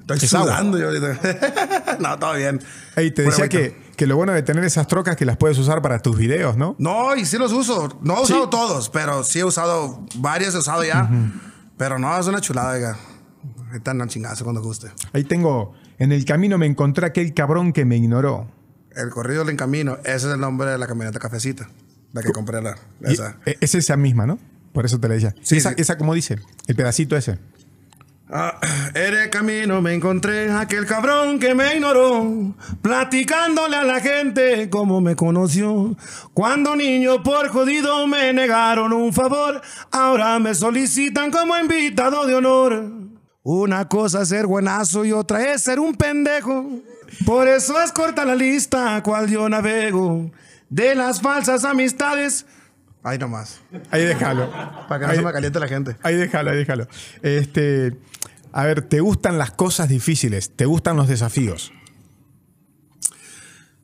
Estoy Es agua. sudando yo ahorita. [LAUGHS] no, todo bien. Ey, te Pura decía que, que lo bueno de tener esas trocas que las puedes usar para tus videos, ¿no? No, y sí los uso. No he usado todos, pero sí he usado varios, he usado ya. Pero no, es una chulada, oiga. Están una chingazo cuando guste. Ahí tengo, en el camino me encontré aquel cabrón que me ignoró. El corrido del encamino, ese es el nombre de la camioneta cafecita. La que compré la, esa. e- es esa misma, ¿no? Por eso te la decía. Sí, esa, sí. esa como dice, el pedacito ese. Ah, en el camino me encontré aquel cabrón que me ignoró, platicándole a la gente cómo me conoció. Cuando niño por jodido me negaron un favor, ahora me solicitan como invitado de honor. Una cosa es ser buenazo y otra es ser un pendejo. Por eso es corta la lista cual yo navego de las falsas amistades. Ahí nomás, Ahí déjalo. para que no Ahí- se me caliente la gente. Ahí déjalo, ahí déjalo. Este, a ver, ¿te gustan las cosas difíciles? ¿Te gustan los desafíos?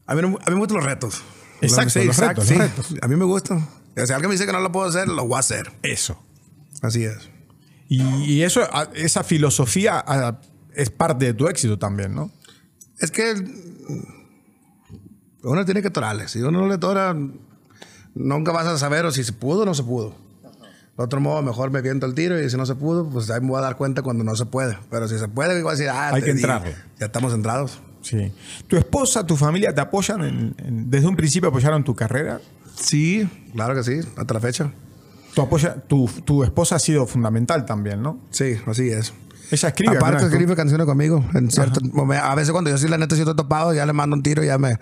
A mí, a mí me gustan los retos. Exacto, Sí, los exacto, retos, sí. los retos. A mí me gustan. O sea, alguien me dice que no lo puedo hacer, lo voy a hacer. Eso. Así es. Y, y eso, esa filosofía es parte de tu éxito también, ¿no? Es que uno tiene que torarle. Si uno no le tora, nunca vas a saber o si se pudo o no se pudo. De otro modo, mejor me viento el tiro y si no se pudo, pues ahí me voy a dar cuenta cuando no se puede. Pero si se puede, voy a decir, ah, Hay que di. entrarle. Ya estamos entrados. Sí. ¿Tu esposa, tu familia te apoyan? en- en- ¿Desde un principio apoyaron tu carrera? Sí, claro que sí, hasta la fecha. Tu, apoya, tu, tu esposa ha sido fundamental también, ¿no? Sí, así es. Ella escribe. Aparte algunas escribe canciones conmigo. En cierto a veces cuando yo sí la neta sí estoy topado, ya le mando un tiro y ya me,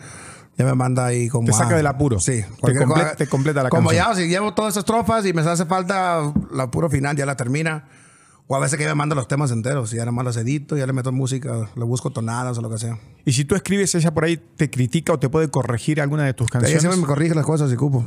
ya me manda ahí como... Te saca ah, del apuro. Sí. Te comple- cosa- te completa la Como canción. ya, si llevo todas esas trofas y me hace falta la puro final, ya la termina. O a veces que ella me manda los temas enteros. Y ya más los edito, ya le meto música, le busco tonadas o lo que sea. Y si tú escribes, ella por ahí te critica o te puede corregir alguna de tus Ella canciones. siempre me corrige las cosas y cupo.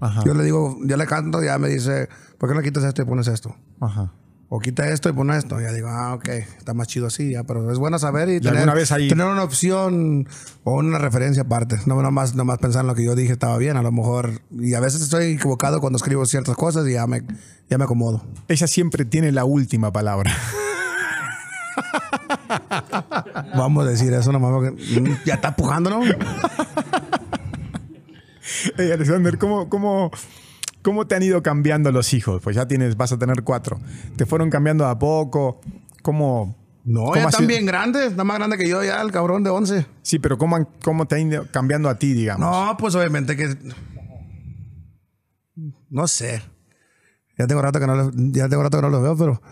Ajá. Yo le digo, yo le canto, ya me dice, ¿por qué no quitas esto y pones esto? Ajá. O quita esto y pon esto. Ya digo, ah, ok, está más chido así, ya. Pero es bueno saber y, tener, alguna vez ahí- tener una opción o una referencia aparte. No nomás, nomás pensar en lo que yo dije estaba bien, a lo mejor. Y a veces estoy equivocado cuando escribo ciertas cosas y ya me, ya me acomodo. Ella siempre tiene la última palabra. Vamos a decir eso nomás porque mm, ya está pujando, ¿no? [LAUGHS] [LAUGHS] Alexander, ¿cómo, cómo, ¿cómo te han ido cambiando los hijos? Pues ya tienes, vas a tener cuatro. ¿Te fueron cambiando a poco? ¿Cómo? No, ya están bien grandes. Está más grande que yo ya, el cabrón de 11. Sí, pero ¿cómo, cómo te han ido cambiando a ti, digamos? No, pues obviamente que. No sé. Ya tengo rato que no ya tengo rato que no los veo, pero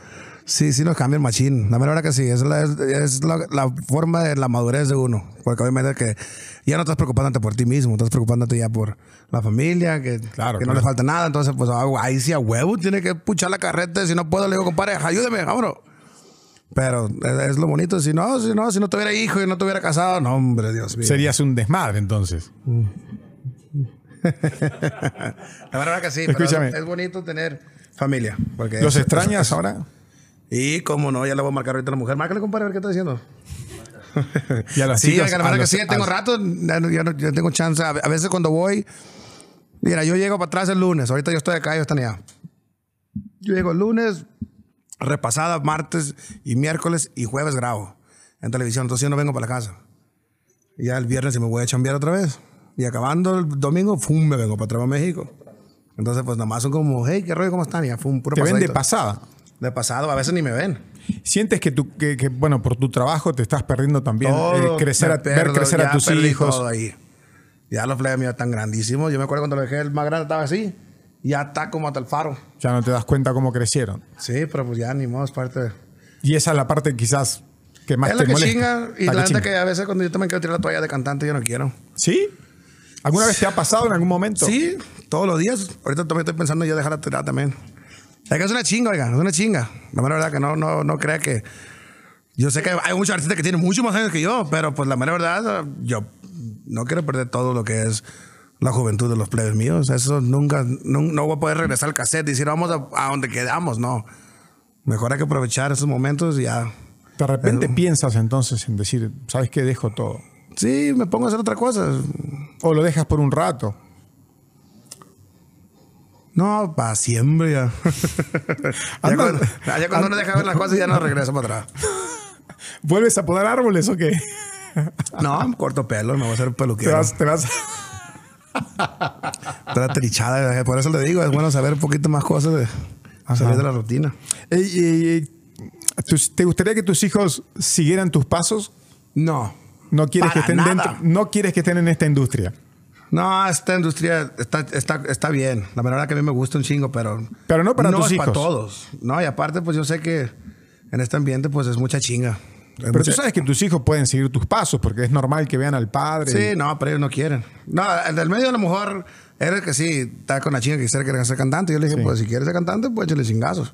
Sí, sí nos cambia el machín. La verdad que sí, es, la, es, la, la forma de la madurez de uno. Porque obviamente que ya no estás preocupándote por ti mismo, estás preocupándote ya por la familia, que, Claro, que no le falta nada. Entonces, pues ah, ahí sí a huevo tiene que puchar la carreta. Si no puedo, le digo, compadre, ayúdeme, vámonos. Pero es, lo bonito. Si no, si no, si no tuviera hijo y no tuviera casado, no, hombre, Dios mío. Serías un desmadre entonces. [LAUGHS] La verdad que sí, Escúchame. es, es bonito tener familia. Porque ¿Los extrañas ahora? Y cómo no, ya le voy a marcar ahorita a la mujer. Márcale, compadre, a ver qué está diciendo. Y a las Sí, chicas, la a los- sí, tengo a- rato, ya, no- ya ya tengo chance. A a veces cuando voy, mira, yo llego para atrás el lunes, ahorita yo estoy acá, ellos están allá. Yo llego el lunes, repasada martes y miércoles y jueves grabo en televisión, entonces yo no vengo para la casa. Y ya el viernes se me voy a chambear otra vez. Y acabando el domingo, ¡fum! me vengo para atrás a México. Entonces, pues nada más son como, hey, ¿qué rollo? ¿Cómo están? Y ya, ¡fum! Puro Te ven de pasadito. pasada. De pasado, a veces ni me ven. ¿Sientes que, tú, que, que, bueno, por tu trabajo te estás perdiendo también eh, Todo, crecer a- me ver crecer a tus hijos? todo ahí. Ya los plebes míos están grandísimos. Yo me acuerdo cuando lo dejé el más grande estaba así. Ya está como hasta el faro. Ya no te das cuenta cómo crecieron. Sí, pero pues ya ni modo, es parte de... Y esa es la parte quizás que más es te la que molesta. chinga. Y La la, que neta chinga. que a veces cuando yo también quiero tirar la toalla de cantante, yo no quiero. ¿Sí? ¿Alguna vez te ha pasado en algún momento? Sí, todos los días. Ahorita también estoy pensando ya dejar la tirar también. Es que es una chinga, oiga, es una chinga. La mera verdad que no, no, no crea que... Yo sé que hay muchos artistas que tienen muchos más años que yo, pero pues la mera verdad, yo no quiero perder todo lo que es la juventud de los plebes míos. Eso nunca, no, no voy a poder regresar al cassette y decir vamos a, a donde quedamos, no. Mejor hay que aprovechar esos momentos y ya. De repente piensas entonces en decir, ¿sabes qué? Dejo todo. Sí, me pongo a hacer otra cosa. O lo dejas por un rato. No, para siempre ya. [LAUGHS] ya, cuando, ya cuando uno deja ver las cosas ya no regresa para atrás. [LAUGHS] ¿Vuelves a podar árboles o qué? [LAUGHS] No, corto pelo, me voy a hacer Te peluquero. vas, te vas. Toda trichada, por eso le digo, es bueno saber un poquito más cosas de salir de la rutina. Ey, ey, ey, ¿tus- ¿Te gustaría que tus hijos siguieran tus pasos? No. No quieres que estén nada. dentro, no quieres que estén en esta industria. No, esta industria está, está, está bien. La verdad que a mí me gusta un chingo, pero. Pero no para tus es para hijos. todos. No, y aparte, pues yo sé que en este ambiente, pues es mucha chinga. Es Pero mucha- tú sabes que tus hijos pueden seguir tus pasos porque es normal que vean al padre. Sí, no, pero ellos no quieren. No, el del medio a lo mejor era el que sí, está con la chinga que quisiera que ser cantante. Yo le dije, Sí. pues si quieres ser cantante, pues échale chingazos.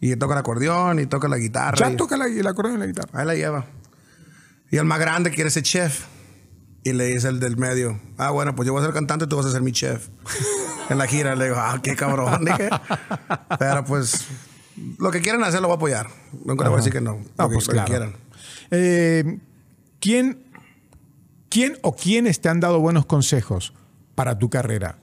Y toca el acordeón y toca la guitarra. Ya y- toca la, el acordeón y la guitarra. Ahí la lleva. Y el más grande quiere ser chef. Y le dice el del medio, ah, bueno, pues yo voy a ser cantante y tú vas a ser mi chef. [LAUGHS] en la gira le digo, ah, qué cabrón, [LAUGHS] dije. Pero pues, lo que quieran hacer lo voy a apoyar. Nunca le voy a decir que no. No, lo que, pues lo que claro. quieran. Eh, ¿quién, ¿Quién o quiénes te han dado buenos consejos para tu carrera?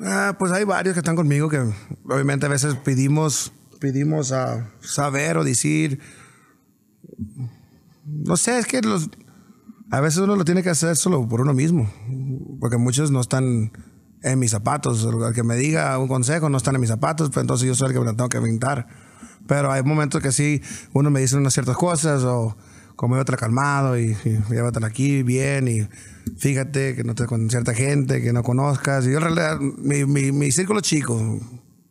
Ah, pues hay varios que están conmigo que obviamente a veces pedimos, pedimos a saber o decir. No sé, es que los, a veces uno lo tiene que hacer solo por uno mismo. Porque muchos no están en mis zapatos. El que me diga un consejo no están en mis zapatos, pues entonces yo soy el que me tengo que inventar. Pero hay momentos que sí, uno me dice unas ciertas cosas o como otra calmado y, y llévatela aquí bien y fíjate que no estés con cierta gente que no conozcas. Y yo en realidad, mi, mi, mi círculo chico.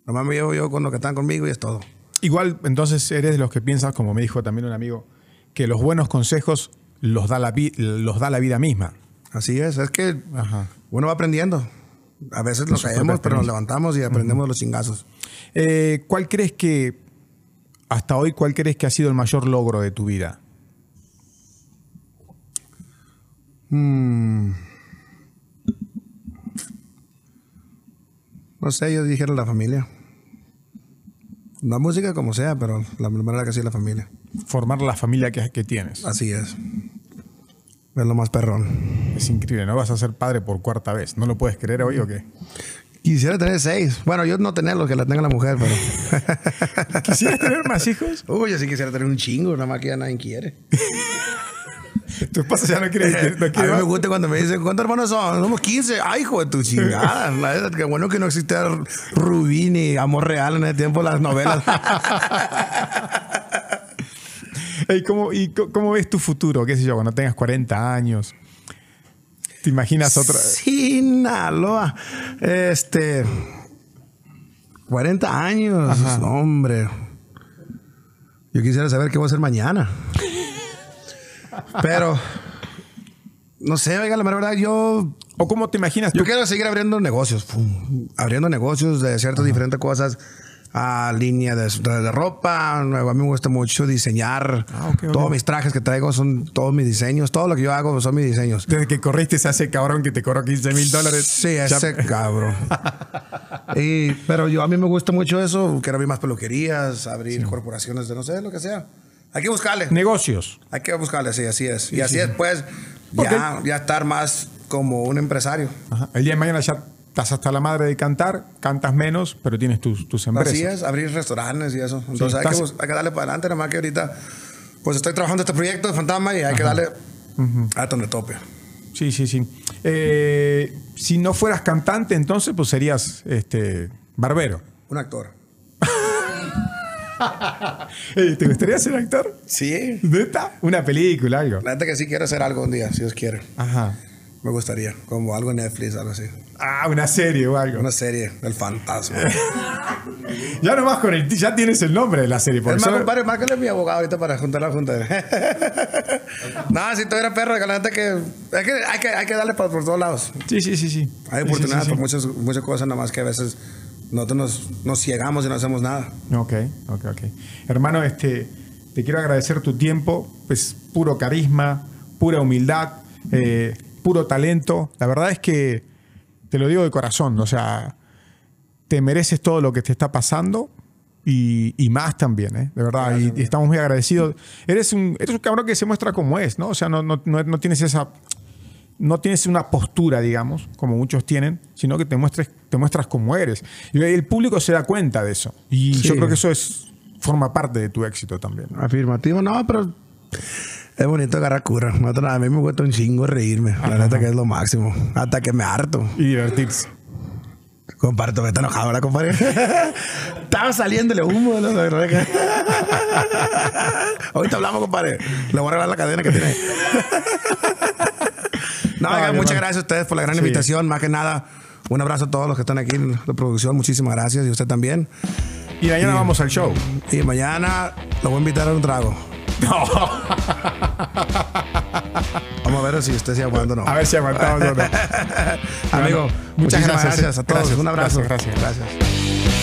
Nomás me llevo yo con los que están conmigo y es todo. Igual, entonces eres de los que piensas, como me dijo también un amigo, que los buenos consejos los da la, vi- los da la vida misma. Así es, es que Ajá. uno va aprendiendo. A veces nos caemos, pero nos levantamos y aprendemos los chingazos. Eh, ¿Cuál crees que, hasta hoy, cuál crees que ha sido el mayor logro de tu vida? No sé, yo dijera la familia. La música como sea, pero la manera que sí la familia. Formar la familia que, que tienes. Así es. Es lo más perrón. Es increíble, no vas a ser padre por cuarta vez. ¿No lo puedes creer hoy o qué? Quisiera tener seis. Bueno, yo no tenerlo, que la tenga la mujer, pero. [LAUGHS] ¿Quisieras tener más hijos? Uy, yo sí quisiera tener un chingo, nada más que ya nadie quiere. [LAUGHS] Tu esposa ya no quiere. no [LAUGHS] a mí me gusta cuando me dicen, ¿cuántos hermanos son? Somos 15. Ay, hijo de tu chingada. La verdad, Qué bueno que no existía Rubí ni Amor Real en el tiempo de las novelas. [LAUGHS] Ey, ¿cómo, ¿Y cómo ves tu futuro? ¿Qué sé yo? Cuando tengas 40 años. ¿Te imaginas otra? Sinaloa. Este. 40 años. No, hombre. Yo quisiera saber qué voy a hacer mañana. Pero, no sé, oiga, la verdad, yo, ¿O cómo te imaginas tú? yo quiero seguir abriendo negocios. Pum. Abriendo negocios de ciertas diferentes cosas. A línea de, de- de ropa. A mí me gusta mucho diseñar. Ah. Todos mis trajes que traigo son todos mis diseños. Todo lo que yo hago son mis diseños. Desde que corriste a ese cabrón que te cobró 15 mil dólares. Sí, ese cabrón. [LAUGHS] Y- pero yo a mí me gusta mucho eso. Quiero abrir más peluquerías, abrir corporaciones de no sé, lo que sea. Hay que buscarle. Negocios. Hay que buscarle, sí, así es. y así sí, sí. después Porque- ya, ya estar más como un empresario. Ajá. El día de mañana ya estás hasta la madre de cantar, cantas menos, pero tienes tus, tus empresas. Así es, abrir restaurantes y eso. Entonces hay, estás- que, hay que darle para adelante, nada más que ahorita pues estoy trabajando este proyecto de Fantasma y hay que darle a donde tope. Sí, sí, sí. Eh, si no fueras cantante, entonces pues serías este barbero. Un actor. [LAUGHS] ¿Te gustaría ser actor? Sí. ¿Neta? Una película, algo. La neta que sí quiero hacer algo un día, si Dios quiere. Ajá. Me gustaría, como algo en Netflix, algo así. Ah, una serie o algo. Una serie del fantasma. [LAUGHS] Ya nomás con el... Ya tienes el nombre de la serie. Por eso- compadre, márcale a mi abogado ahorita para juntar la junta. [LAUGHS] no, si tuviera perro, que la que, es que hay que hay que darle por, por todos lados. Sí, sí, sí, sí. Hay Sí, oportunidades sí, sí, por muchas, muchas cosas, nada más que a veces nosotros nos, nos ciegamos y no hacemos nada. Ok, ok, ok. Hermano, este, te quiero agradecer tu tiempo, pues puro carisma, pura humildad, eh, puro talento. La verdad es que te lo digo de corazón, o sea, te mereces todo lo que te está pasando y, y más también, ¿eh? de verdad. Y, y estamos muy agradecidos. Eres un, eres un cabrón que se muestra como es, ¿no? O sea, no, no, no, no tienes esa no tienes una postura, digamos, como muchos tienen, sino que te muestres, te muestras como eres. Y el público se da cuenta de eso. Y Sí. yo creo que eso es forma parte de tu éxito también. ¿no? Afirmativo, no, pero es bonito agarrar cura. A mí me gusta un chingo reírme. La neta que es lo máximo. Hasta que me harto. Y divertirse. Comparto, me está enojado, ¿verdad, compadre? [LAUGHS] Estaba saliéndole humo. ¿no? De verdad que- [LAUGHS] Ahorita hablamos, compadre. Le voy a regalar la cadena que tiene. [LAUGHS] no, muchas gracias a ustedes por la gran Sí. invitación. Más que nada, un abrazo a todos los que están aquí en la producción. Muchísimas gracias. Y usted también. Y mañana vamos al show. Y mañana lo voy a invitar a un trago. [LAUGHS] Vamos a ver si usted se aguanta o no. A ver si aguantamos o no. [LAUGHS] Amigo, muchas gracias, gracias, eh. a todos. Gracias, un abrazo. gracias, gracias. gracias.